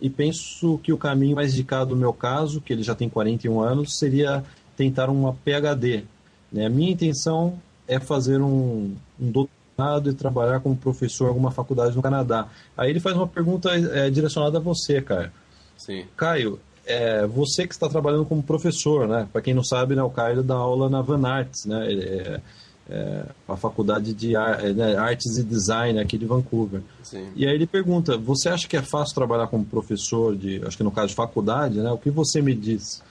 e penso que o caminho mais indicado no meu caso, que ele já tem 41 anos, seria tentar uma PhD. Né? A minha intenção é fazer um, um doutorado e trabalhar como professor em alguma faculdade no Canadá. Aí ele faz uma pergunta é, direcionada a você, cara.
Sim.
Caio, é, você que está trabalhando como professor, né? Para quem não sabe, né, o Caio dá aula na Van Arts, né? É, é, a faculdade de ar, é, né, artes e design aqui de Vancouver.
Sim.
E aí ele pergunta: você acha que é fácil trabalhar como professor de, acho que no caso de faculdade, né? O que você me diz?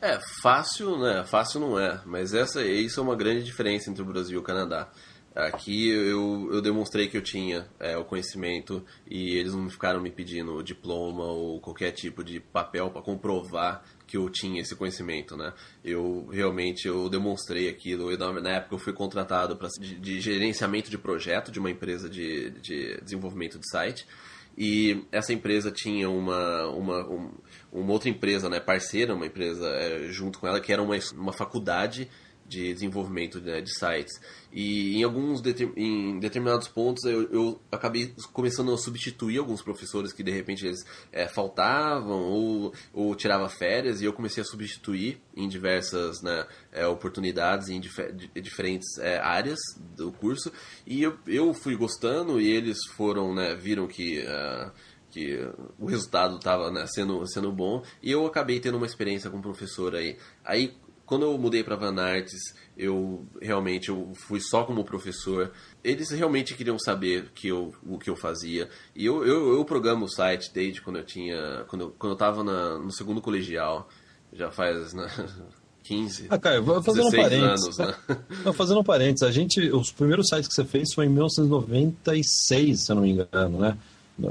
É fácil, né? Fácil não é, mas essa isso é uma grande diferença entre o Brasil e o Canadá. Aqui eu, eu demonstrei que eu tinha é, o conhecimento e eles não ficaram me pedindo diploma ou qualquer tipo de papel para comprovar que eu tinha esse conhecimento, né? Eu realmente eu demonstrei aquilo. na época eu fui contratado para de, de, gerenciamento de projeto de uma empresa de, de desenvolvimento de site e essa empresa tinha uma, uma, um, uma outra empresa, né, parceira, uma empresa é, junto com ela que era uma, uma faculdade de desenvolvimento né, de sites. E em alguns em determinados pontos eu, eu, acabei começando a substituir alguns professores que de repente eles é, faltavam ou, ou tirava férias e eu comecei a substituir em diversas né, é, oportunidades em dif diferentes é, áreas do curso e eu, eu fui gostando e eles foram né, viram que uh, que o resultado estava né, sendo, sendo bom e eu acabei tendo uma experiência com professor aí. Aí quando eu mudei para Van Artes, eu realmente eu fui só como professor. Eles realmente queriam saber que eu, o que eu fazia. E eu, eu, eu programo o site desde quando eu tinha. Quando eu, quando eu tava na, no segundo colegial. Já faz. Né, 15.
Ah, Caio, fazendo um parênteses. Anos, né? Não, fazendo um parênteses, a gente. Os primeiros sites que você fez foi em 1996, se eu não me engano, né?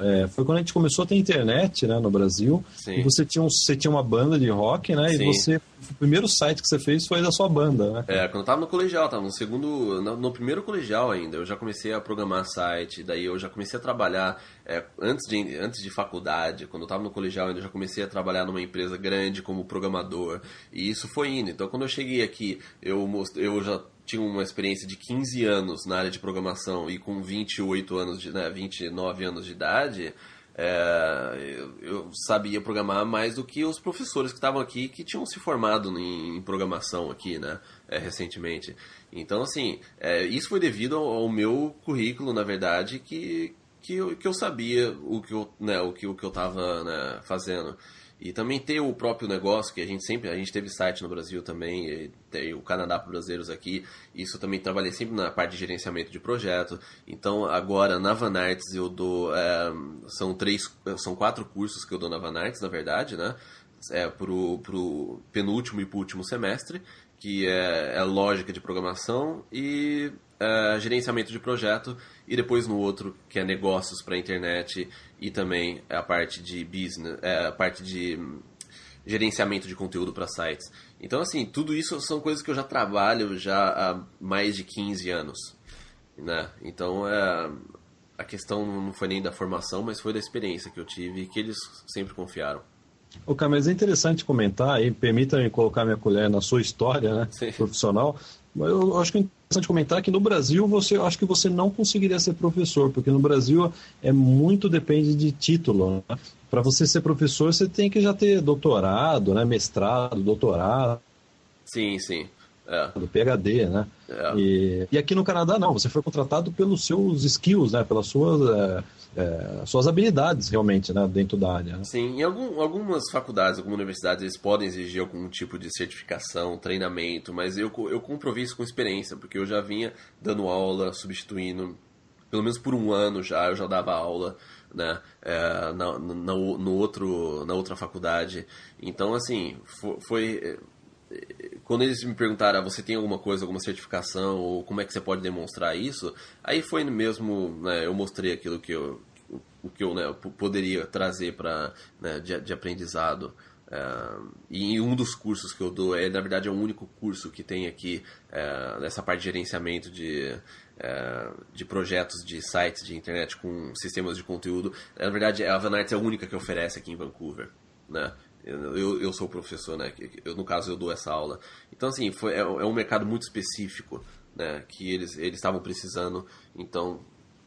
É, foi quando a gente começou a ter internet né, no Brasil.
Sim.
E você tinha, um, você tinha uma banda de rock, né? Sim. E você. O primeiro site que você fez foi da sua banda, né?
É, quando eu tava no colegial, tava no segundo. No, no primeiro colegial ainda, eu já comecei a programar site, daí eu já comecei a trabalhar é, antes, de, antes de faculdade, quando eu tava no colegial ainda, eu já comecei a trabalhar numa empresa grande como programador. E isso foi indo. Então quando eu cheguei aqui, eu, eu já tinha uma experiência de 15 anos na área de programação e com 28 anos de, né, 29 anos de idade, é, eu, eu, sabia programar mais do que os professores que estavam aqui que tinham se formado em, em programação aqui, né, é, recentemente. Então, assim, é, isso foi devido ao, ao, meu currículo, na verdade, que, que eu, que eu sabia o que eu, né, o que, o que eu estava né, fazendo. E também ter o próprio negócio, que a gente sempre, a gente teve site no Brasil também, tem o Canadá para brasileiros aqui, isso também trabalhei sempre na parte de gerenciamento de projeto. Então agora na Van Arts eu dou, é, são três, são quatro cursos que eu dou na Van Arts, na verdade, né? É, pro, pro penúltimo e pro último semestre, que é, é lógica de programação e é, gerenciamento de projeto, e depois no outro, que é negócios para internet e também a parte de business, é, a parte de gerenciamento de conteúdo para sites. Então, assim, tudo isso são coisas que eu já trabalho já há mais de 15 anos. Né? Então, é, a questão não foi nem da formação, mas foi da experiência que eu tive e que eles sempre confiaram.
O mas é interessante comentar, e permita-me colocar minha colher na sua história né, profissional, eu acho que é interessante comentar que no Brasil você acho que você não conseguiria ser professor, porque no Brasil é muito depende de título. Né? Para você ser professor, você tem que já ter doutorado, né? mestrado, doutorado.
Sim, sim.
É. Do PHD, né? É. E, e, aqui no Canadá não, você foi contratado pelos seus skills, né? Pelas suas, é, é, suas habilidades realmente, né? Dentro da área. Né?
Sim, em algum, algumas faculdades, algumas universidades, eles podem exigir algum tipo de certificação, treinamento, mas eu, eu comprovei isso com experiência, porque eu já vinha dando aula, substituindo, pelo menos por um ano já, eu já dava aula, né? É, na, na, no outro, na outra faculdade. Então, assim, foi, foi quando eles me perguntaram, ah, você tem alguma coisa, alguma certificação, ou como é que você pode demonstrar isso, aí foi mesmo, né, eu mostrei aquilo que eu, o que eu né, poderia trazer para né, de, de, aprendizado. Uh, e um dos cursos que eu dou, é na verdade é o único curso que tem aqui nessa parte de gerenciamento de, uh, de projetos de sites de internet com sistemas de conteúdo. Na verdade, a Vanarts é a única que oferece aqui em Vancouver. Né? Eu, eu sou professor, né? Eu, no caso, eu dou essa aula. Então, assim, foi, é, é um mercado muito específico, né? Que eles eles estavam precisando. Então,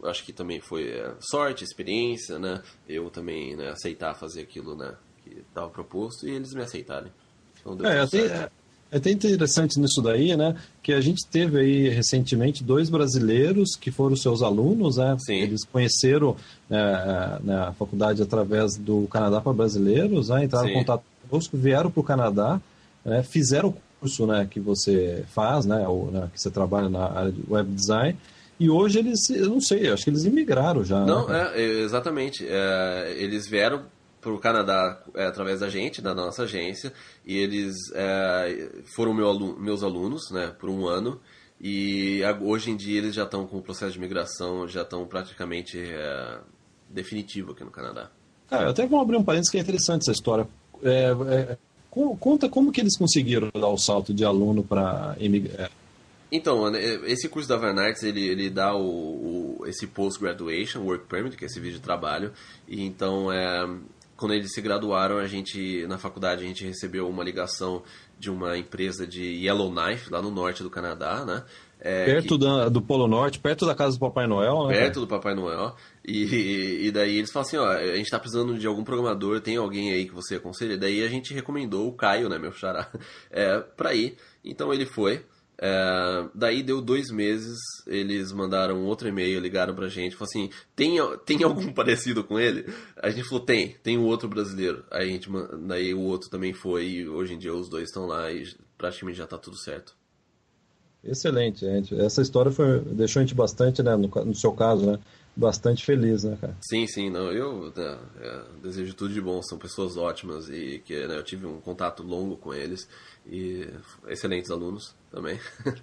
acho que também foi é, sorte, experiência, né? Eu também né, aceitar fazer aquilo, né? Que estava proposto e eles me aceitarem.
Então, é, até, é até interessante nisso daí, né? Que a gente teve aí recentemente dois brasileiros que foram seus alunos, né?
Sim.
Eles conheceram é, na faculdade através do Canadá para Brasileiros, né? entraram Sim. em contato conosco, vieram para o Canadá, né? fizeram o curso né, que você faz, né? Ou, né, que você trabalha na área de web design. E hoje eles, eu não sei, acho que eles imigraram já.
Não, né? é, exatamente. É, eles vieram para o Canadá é, através da gente, da nossa agência, e eles é, foram meu meus alunos né, por um ano. E hoje em dia eles já estão com o processo de migração, já estão praticamente é, definitivo aqui no Canadá.
Cara, eu até vou abrir um parênteses que é interessante essa história. É, é, conta como que eles conseguiram dar o salto de aluno para emigrar.
Então, né, esse curso da Van Arts, ele, ele dá o, o esse Post-Graduation Work Permit, que é esse vídeo de trabalho. E então, é, quando eles se graduaram, a gente na faculdade a gente recebeu uma ligação de uma empresa de Yellowknife lá no norte do Canadá, né?
É, perto que... da, do Polo Norte, perto da casa do Papai Noel,
né? Perto do Papai Noel. E, e daí eles falam assim, ó, a gente tá precisando de algum programador, tem alguém aí que você aconselha? Daí a gente recomendou o Caio, né, meu xará, é, pra ir. Então ele foi. É, daí deu dois meses, eles mandaram outro e-mail, ligaram pra gente, falaram assim, tem, tem algum parecido com ele? A gente falou, tem, tem um outro brasileiro. Aí, a gente, daí o outro também foi, e hoje em dia os dois estão lá e praticamente já tá tudo certo.
Excelente, gente. Essa história foi, deixou a gente bastante, né, no, no seu caso, né, bastante feliz, né, cara?
Sim, sim, não, eu né, é, desejo tudo de bom, são pessoas ótimas e que né, eu tive um contato longo com eles e excelentes alunos também.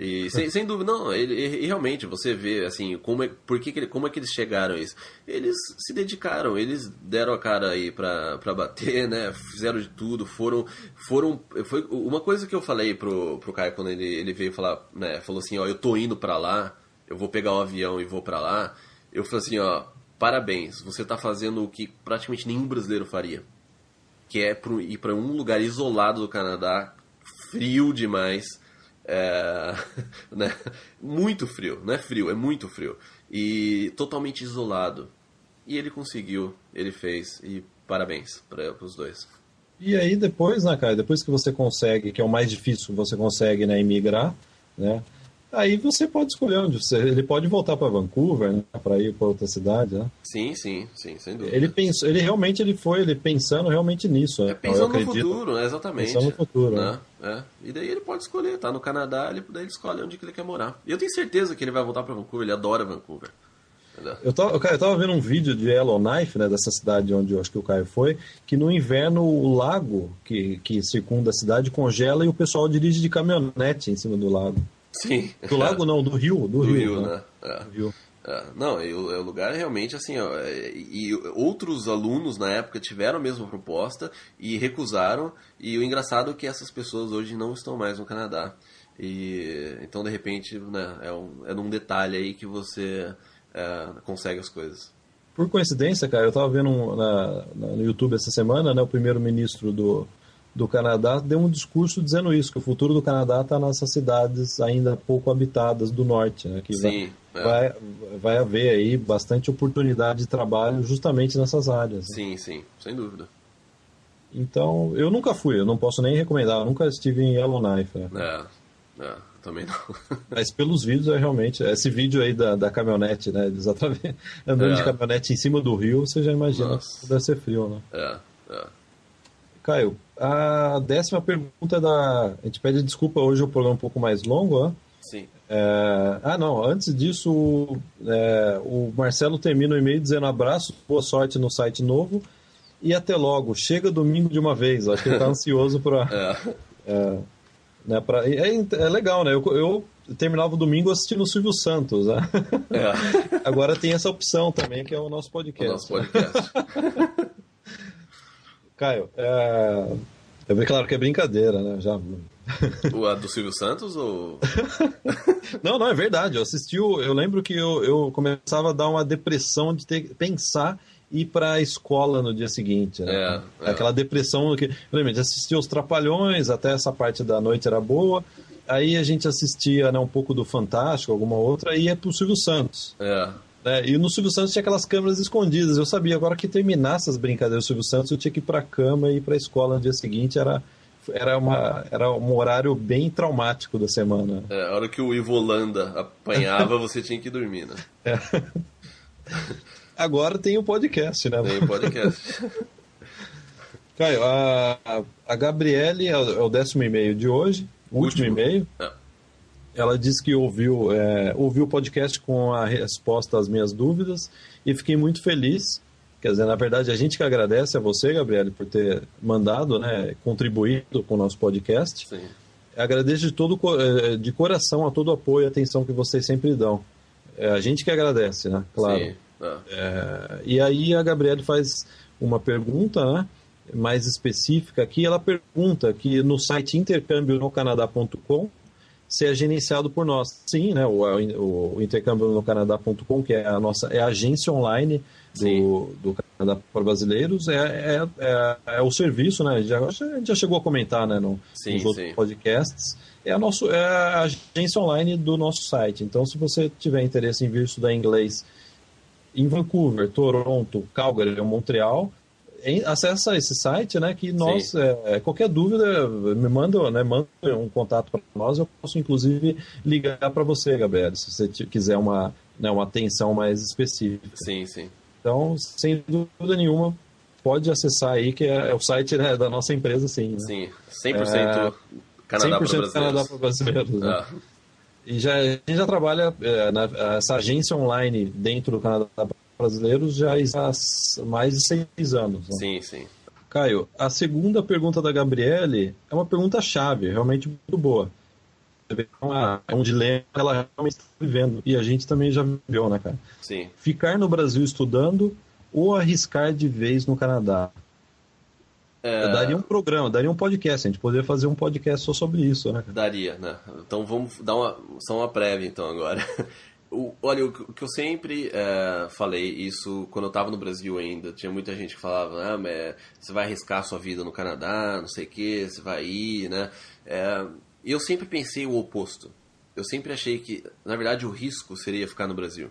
E sem, sem, dúvida, não, ele, ele, realmente você vê assim, como é, por que, que como é que eles chegaram a isso? Eles se dedicaram, eles deram a cara aí pra, pra bater, né? Fizeram de tudo, foram. foram foi Uma coisa que eu falei pro, pro Caio quando ele, ele veio falar, né? Falou assim, ó, eu tô indo pra lá, eu vou pegar o avião e vou pra lá. Eu falei assim, ó, parabéns, você tá fazendo o que praticamente nenhum brasileiro faria. Que é pro, ir para um lugar isolado do Canadá, frio demais é, né? Muito frio, não é frio, é muito frio. E totalmente isolado. E ele conseguiu, ele fez, e parabéns para os dois.
E aí depois, né, cara, depois que você consegue, que é o mais difícil, você consegue né, emigrar, né? Aí você pode escolher onde você. Ele pode voltar para Vancouver, né, para ir para outra cidade, né?
Sim, sim, sim, sem dúvida.
Ele pensou, ele realmente ele foi, ele pensando realmente nisso.
É pensando no futuro, né? exatamente.
Pensando no futuro, né?
né? É. E daí ele pode escolher, tá no Canadá, ele, daí ele escolhe onde que ele quer morar. E eu tenho certeza que ele vai voltar para Vancouver, ele adora Vancouver.
Eu tava, cara, eu tava vendo um vídeo de Yellowknife, né, dessa cidade onde eu acho que o Caio foi, que no inverno o lago que, que circunda a cidade congela e o pessoal dirige de caminhonete em cima do lago.
Sim.
Do lago não, do rio. Do,
do
rio,
rio,
né?
né? É. Do rio. É, não, e o, lugar realmente assim, ó, e outros alunos na época tiveram a mesma proposta e recusaram, e o engraçado é que essas pessoas hoje não estão mais no Canadá. E então de repente, né, é, um, é num detalhe aí que você é, consegue as coisas.
Por coincidência, cara, eu estava vendo um, na, no YouTube essa semana, né, o primeiro-ministro do, do Canadá deu um discurso dizendo isso, que o futuro do Canadá está nessas cidades ainda pouco habitadas do norte, né, que
Sim,
vai, é. vai, vai, haver aí bastante oportunidade de trabalho justamente nessas áreas.
Né? Sim, sim, sem dúvida.
Então, eu nunca fui, eu não posso nem recomendar, eu nunca estive em Yellowknife.
Né? É, é. Também não.
Mas pelos vídeos é realmente. Esse vídeo aí da, da caminhonete, né? Eles andando é. de caminhonete em cima do rio, você já imagina Nossa. que deve ser frio, né?
É, é.
Caio, a décima pergunta é da. A gente pede desculpa hoje o programa é um pouco mais longo, né?
Sim.
É... Ah, não. Antes disso, é... o Marcelo termina o e-mail dizendo abraço, boa sorte no site novo e até logo. Chega domingo de uma vez. Acho que ele está ansioso para.
É. é.
Né, pra, é, é legal, né? Eu, eu terminava o domingo assistindo o Silvio Santos, né?
É.
Agora tem essa opção também, que é o nosso podcast.
O nosso podcast.
Caio, é... é bem claro que é brincadeira, né? Já...
O a do Silvio Santos ou.
não, não, é verdade. Eu assisti, o... eu lembro que eu, eu começava a dar uma depressão de ter pensar ir para a escola no dia seguinte. Né?
É, é.
Aquela depressão que. Gente assistia os Trapalhões, até essa parte da noite era boa. Aí a gente assistia né, um pouco do Fantástico, alguma outra, e ia pro Silvio Santos.
É.
Né? E no Silvio Santos tinha aquelas câmeras escondidas. Eu sabia, agora que terminasse as brincadeiras do Silvio Santos, eu tinha que ir pra cama e ir pra escola no dia seguinte. Era, era, uma, era um horário bem traumático da semana.
É, a hora que o Ivo Holanda apanhava, você tinha que dormir, né?
É. Agora tem o podcast, né?
Tem o podcast.
Caio, a, a Gabriele é o é décimo e-mail de hoje, o último, último e-mail. É. Ela disse que ouviu, é, ouviu o podcast com a resposta às minhas dúvidas e fiquei muito feliz. Quer dizer, na verdade, a gente que agradece a você, Gabriele, por ter mandado, né, contribuído com o nosso podcast.
Sim.
Agradeço de, todo, é, de coração a todo o apoio e atenção que vocês sempre dão. É a gente que agradece, né? Claro.
Sim. Ah.
É, e aí a Gabriele faz uma pergunta né, mais específica aqui. Ela pergunta que no site intercâmbio-no-canadá.com se é gerenciado por nós. Sim, né, o, o intercâmbio no Canadá.com, que é a nossa é a agência online do, do Canadá para brasileiros, é, é, é, é, o serviço, né? Já, a gente já chegou a comentar né, no,
sim,
nos outros podcasts. É a, nosso, é a agência online do nosso site. Então, se você tiver interesse em vir estudar inglês em Vancouver, Toronto, Calgary ou Montreal, acessa esse site, né? Que nós, é, qualquer dúvida, me manda, né, manda um contato para nós. Eu posso, inclusive, ligar para você, Gabriel, se você quiser uma, né, uma atenção mais específica.
Sim, sim.
Então, sem dúvida nenhuma, pode acessar aí, que é, é o site né, da nossa empresa, sim. Né?
Sim, 100% é, Canadá 100% para brasileiros.
Canadá para brasileiros. Né? Ah. E já, a gente já trabalha, é, na, essa agência online dentro do Canadá Brasileiros já há mais de seis anos. Né?
Sim, sim.
Caio, a segunda pergunta da Gabriele é uma pergunta chave, realmente muito boa. É um dilema que ela realmente está vivendo. E a gente também já viveu, né, cara?
Sim.
Ficar no Brasil estudando ou arriscar de vez no Canadá? É... Daria um programa, daria um podcast. A gente poderia fazer um podcast só sobre isso, né?
Daria, né? Então vamos dar uma, só uma prévia então agora. O, olha, o, que eu sempre é, falei, isso quando eu estava no Brasil ainda, tinha muita gente que falava, ah, mas você vai arriscar sua vida no Canadá, não sei o que, você vai ir, né? É, eu sempre pensei o oposto. Eu sempre achei que, na verdade, o risco seria ficar no Brasil.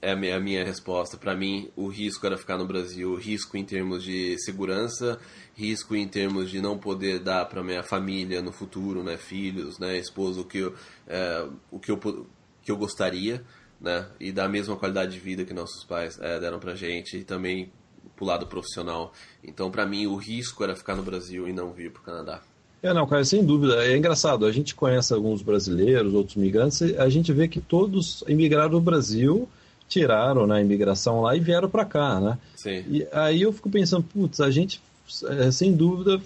é a minha, a minha resposta. Para mim, o risco era ficar no Brasil, risco em termos de segurança, risco em termos de não poder dar para minha família no futuro, né, filhos, né, esposa, o que eu, é, o que eu, que eu gostaria, né, e dar a mesma qualidade de vida que nossos pais é, deram pra gente, e também pro lado profissional. Então, para mim, o risco era ficar no Brasil e não vir pro Canadá.
É, não, cara, sem dúvida. É engraçado, a gente conhece alguns brasileiros, outros migrantes, a gente vê que todos imigraram do Brasil tiraram né, a imigração lá e vieram para cá, né?
Sim.
E aí eu fico pensando, putz, a gente, é, sem dúvida,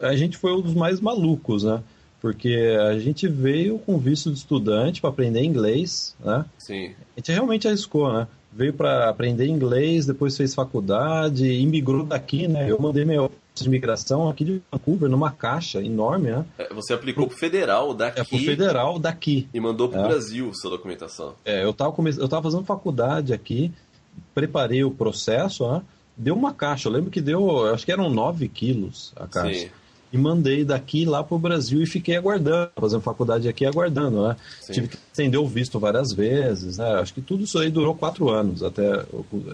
a gente foi um dos mais malucos, né? Porque a gente veio com visto de estudante para aprender inglês, né?
Sim.
A gente realmente arriscou, né? Veio para aprender inglês, depois fez faculdade, imigrou daqui, né? Eu mandei meu de imigração aqui de Vancouver, numa caixa enorme, né?
É, você aplicou pro federal daqui.
É, pro federal daqui.
E mandou pro é. Brasil sua documentação.
É, eu tava, come... eu tava fazendo faculdade aqui, preparei o processo, né? Deu uma caixa, eu lembro que deu, acho que eram 9 quilos a caixa. Sim. E mandei daqui lá pro Brasil e fiquei aguardando, fazendo faculdade aqui aguardando, né? Sim. Tive que estender o visto várias vezes, né? Acho que tudo isso aí durou quatro anos, até,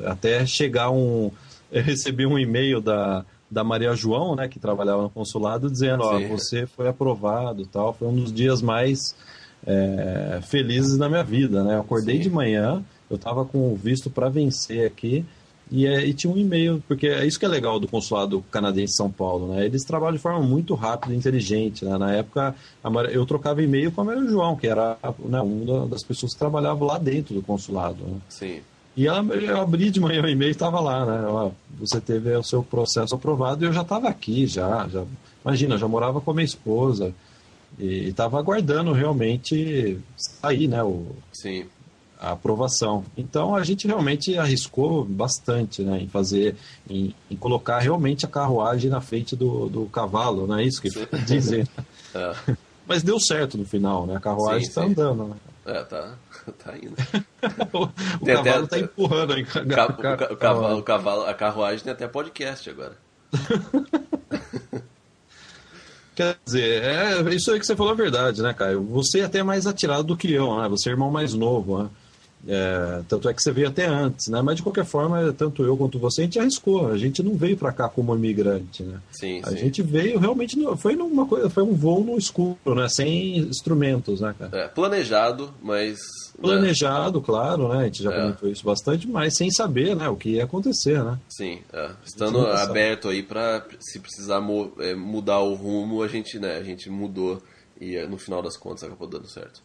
até chegar um... Eu recebi um e-mail da, da Maria João, né, que trabalhava no consulado, dizendo, ó, você foi aprovado, tal. Foi um dos dias mais é, felizes da minha vida, né? Eu acordei Sim. de manhã, eu estava com o visto para vencer aqui e, é, e, tinha um e-mail, porque é isso que é legal do consulado canadense em São Paulo, né? Eles trabalham de forma muito rápida e inteligente, né? Na época, eu trocava e-mail com a Maria João, que era né, uma das pessoas que trabalhava lá dentro do consulado. Né?
Sim.
E ela, eu abri de manhã o e-mail e estava lá, né? Ó, você teve o seu processo aprovado e eu já estava aqui, já, já. Imagina, eu já morava com a minha esposa e estava aguardando realmente sair, né? O,
Sim.
A aprovação. Então a gente realmente arriscou bastante, né? Em fazer, em, em colocar realmente a carruagem na frente do, do cavalo, não é isso que dizem? é. Mas deu certo no final, né? A carruagem está andando, né?
É, tá. tá indo.
o, o cavalo até, tá empurrando aí.
O, ca, o, cavalo, o cavalo, a carruagem tem até podcast agora.
Quer dizer, é isso aí que você falou a verdade, né, Caio? Você é até mais atirado do que eu, né? Você é irmão mais novo, né? É, tanto é que você veio até antes, né? Mas de qualquer forma, tanto eu quanto você, a gente arriscou. A gente não veio para cá como imigrante, né?
Sim,
a
sim.
gente veio realmente foi numa coisa, foi um voo no escuro, né? Sem instrumentos, né, cara?
É, planejado, mas
né? planejado, né? claro, né? A gente já é. comentou isso bastante, mas sem saber, né, o que ia acontecer, né?
Sim, é. estando aberto aí para se precisar é, mudar o rumo, a gente, né, a gente mudou e no final das contas acabou dando certo.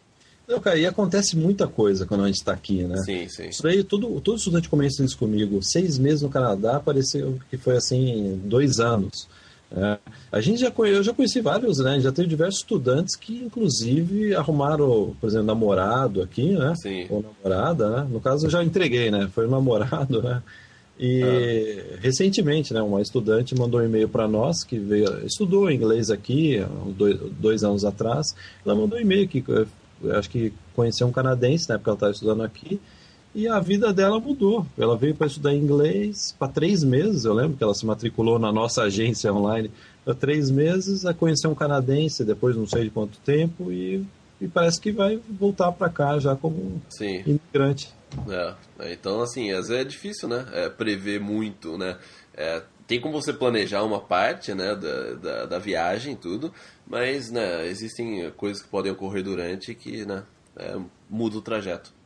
Não, cara, e acontece muita coisa quando a gente está aqui, né?
Sim, sim.
Isso daí, todo, todo estudante começa isso comigo. Seis meses no Canadá, pareceu que foi assim, dois anos. É, a gente já eu já conheci vários, né? Já teve diversos estudantes que, inclusive, arrumaram, por exemplo, namorado aqui, né?
Sim.
Ou namorada, né? No caso, eu já entreguei, né? Foi um namorado, né? E ah. recentemente, né, uma estudante mandou um e-mail para nós que veio, estudou inglês aqui dois, dois anos atrás. Ela mandou um e-mail que acho que conheceu um canadense na época ela estava estudando aqui e a vida dela mudou. Ela veio para estudar inglês para três meses. Eu lembro que ela se matriculou na nossa agência online há três meses, a conhecer um canadense depois não sei de quanto tempo e, e parece que vai voltar para cá já como
Sim.
imigrante.
É, então assim, às vezes é difícil, né? É, prever muito, né? É, tem como você planejar uma parte né, da, da, da viagem e tudo, mas né, existem coisas que podem ocorrer durante que né, é, muda o trajeto.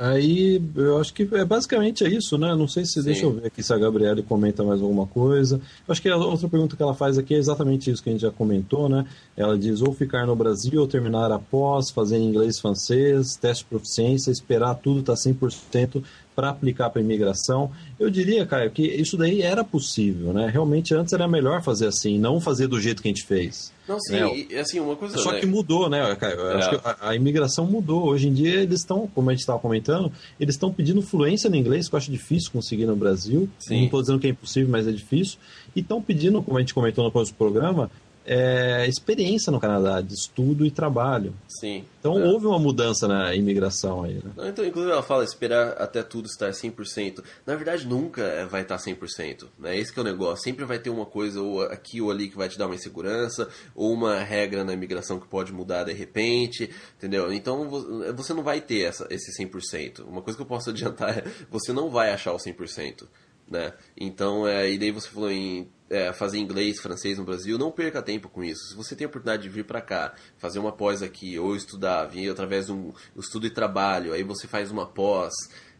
Aí eu acho que é basicamente é isso, né? Não sei se Sim. deixa eu ver aqui se a Gabriele comenta mais alguma coisa. Eu acho que a outra pergunta que ela faz aqui é exatamente isso que a gente já comentou, né? Ela diz ou ficar no Brasil ou terminar após, fazer inglês francês, teste de proficiência, esperar tudo estar tá 100% para aplicar para imigração. Eu diria, Caio, que isso daí era possível, né? Realmente antes era melhor fazer assim, não fazer do jeito que a gente fez.
Não, sim, né? e, assim, uma coisa...
Só
né?
que mudou, né, Caio? É. Acho que a, a, imigração mudou. Hoje em dia eles estão, como a gente estava comentando, eles estão pedindo fluência no inglês, que eu acho difícil conseguir no Brasil.
Sim.
Não estou dizendo que é impossível, mas é difícil. E estão pedindo, como a gente comentou no próximo programa, é, experiência no Canadá, de estudo e trabalho.
Sim.
Então
é.
houve uma mudança na imigração aí. Né?
Não, então, inclusive ela fala esperar até tudo estar 100%. Na verdade, nunca é, vai estar 100%. Né? Esse é o negócio. Sempre vai ter uma coisa ou aqui ou ali que vai te dar uma insegurança, ou uma regra na imigração que pode mudar de repente, entendeu? Então você não vai ter essa, esse 100%. Uma coisa que eu posso adiantar é você não vai achar o 100%. Né? Então, é, e daí você falou em é, fazer inglês, francês no Brasil, não perca tempo com isso. Se você tem a oportunidade de vir para cá, fazer uma pós aqui, ou estudar, vir através de um estudo e trabalho, aí você faz uma pós,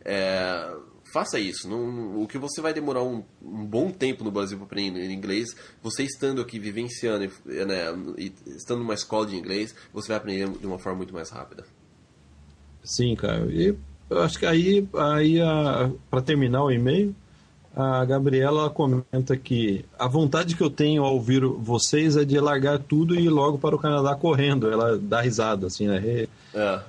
é, faça isso. Não, o que você vai demorar um, um bom tempo no Brasil para aprender inglês, você estando aqui vivenciando, né, e estando numa escola de inglês, você vai aprender de uma forma muito mais rápida.
Sim, cara. E eu acho que aí, aí para terminar o e-mail, a Gabriela comenta que a vontade que eu tenho ao ouvir vocês é de largar tudo e ir logo para o Canadá correndo. Ela dá risada, assim, né?
É.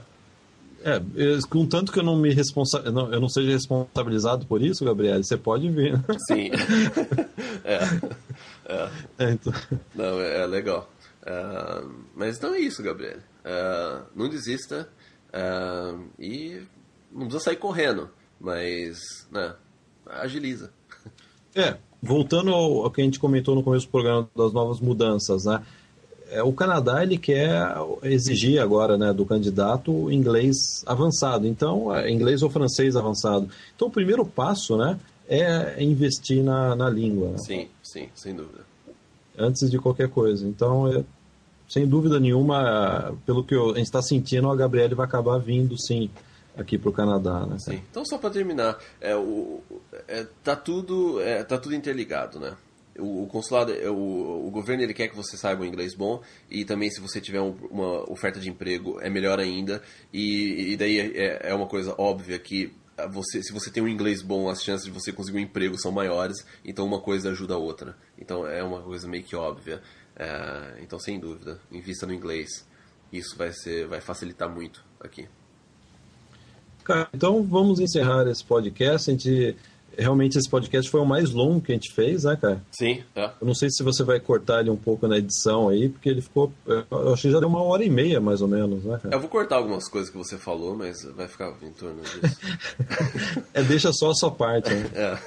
É, contanto que eu não me responsa... eu não seja responsabilizado por isso, Gabriela, você pode vir.
Sim. é.
É. é então...
Não, é, é legal. Uh, mas então é isso, Gabriela. Uh, não desista e não precisa sair correndo, mas né, agiliza.
É, voltando ao, ao, que a gente comentou no começo do programa das novas mudanças, né? É, o Canadá ele quer exigir agora né, do candidato inglês avançado, então é, inglês ou francês avançado. Então o primeiro passo, né, é investir na, na língua. Né?
Sim, sim, sem dúvida.
Antes de qualquer coisa. Então, é, sem dúvida nenhuma, pelo que a gente está sentindo, a Gabriele vai acabar vindo, sim, aqui para o Canadá, né?
Sim. Então só para terminar, é, o, é, tá tudo é, tá tudo interligado, né? O, o consulado, é, o, o, governo ele quer que você saiba o inglês bom e também se você tiver um, uma oferta de emprego é melhor ainda e, e daí é, é uma coisa óbvia que você, se você tem um inglês bom, as chances de você conseguir um emprego são maiores, então uma coisa ajuda a outra. Então é uma coisa meio que óbvia. É, então, sem dúvida, invista no inglês. Isso vai, ser, vai facilitar muito aqui.
Cara, então vamos encerrar esse podcast. A gente realmente esse podcast foi o mais longo que a gente fez, né, cara?
Sim, é.
Eu não sei se você vai cortar ele um pouco na edição aí, porque ele ficou. Eu acho que já deu uma hora e meia, mais ou menos, né, cara?
Eu vou cortar algumas coisas que você falou, mas vai ficar em torno disso.
é, deixa só a sua parte, né?
É.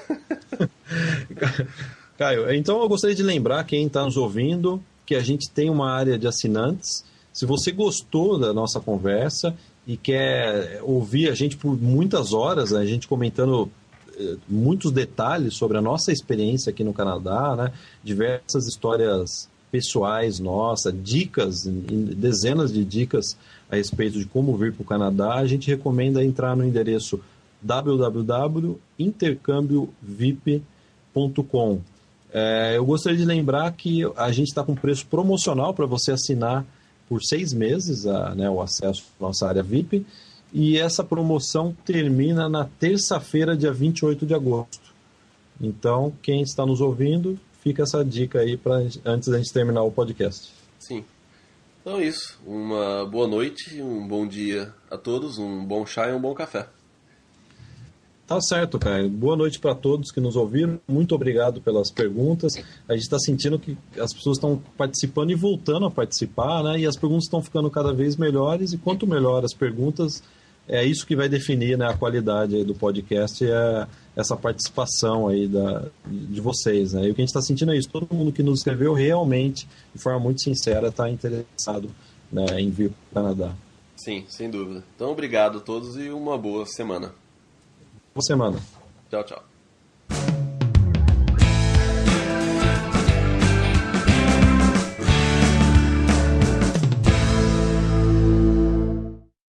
Caio, então eu gostaria de lembrar quem está nos ouvindo que a gente tem uma área de assinantes. Se você gostou da nossa conversa e quer ouvir a gente por muitas horas, né, a gente comentando eh, muitos detalhes sobre a nossa experiência aqui no Canadá, né, diversas histórias pessoais nossas, dicas, dezenas de dicas a respeito de como vir para o Canadá, a gente recomenda entrar no endereço www.intercambiovip.com. É, eu gostaria de lembrar que a gente está com preço promocional para você assinar por seis meses a, né, o acesso à nossa área VIP. E essa promoção termina na terça-feira, dia 28 de agosto. Então, quem está nos ouvindo, fica essa dica aí para antes da gente terminar o podcast.
Sim. Então é isso. Uma boa noite, um bom dia a todos, um bom chá e um bom café.
Tá certo, cara. Boa noite para todos que nos ouviram. Muito obrigado pelas perguntas. A gente está sentindo que as pessoas estão participando e voltando a participar, né? E as perguntas estão ficando cada vez melhores. E quanto melhor as perguntas, é isso que vai definir né, a qualidade do podcast é essa participação aí da, de vocês, né? E o que a gente está sentindo é isso. Todo mundo que nos escreveu realmente, de forma muito sincera, está interessado né, em vir para o Canadá.
Sim, sem dúvida. Então, obrigado a todos e uma boa semana
boa semana.
Tchau, tchau.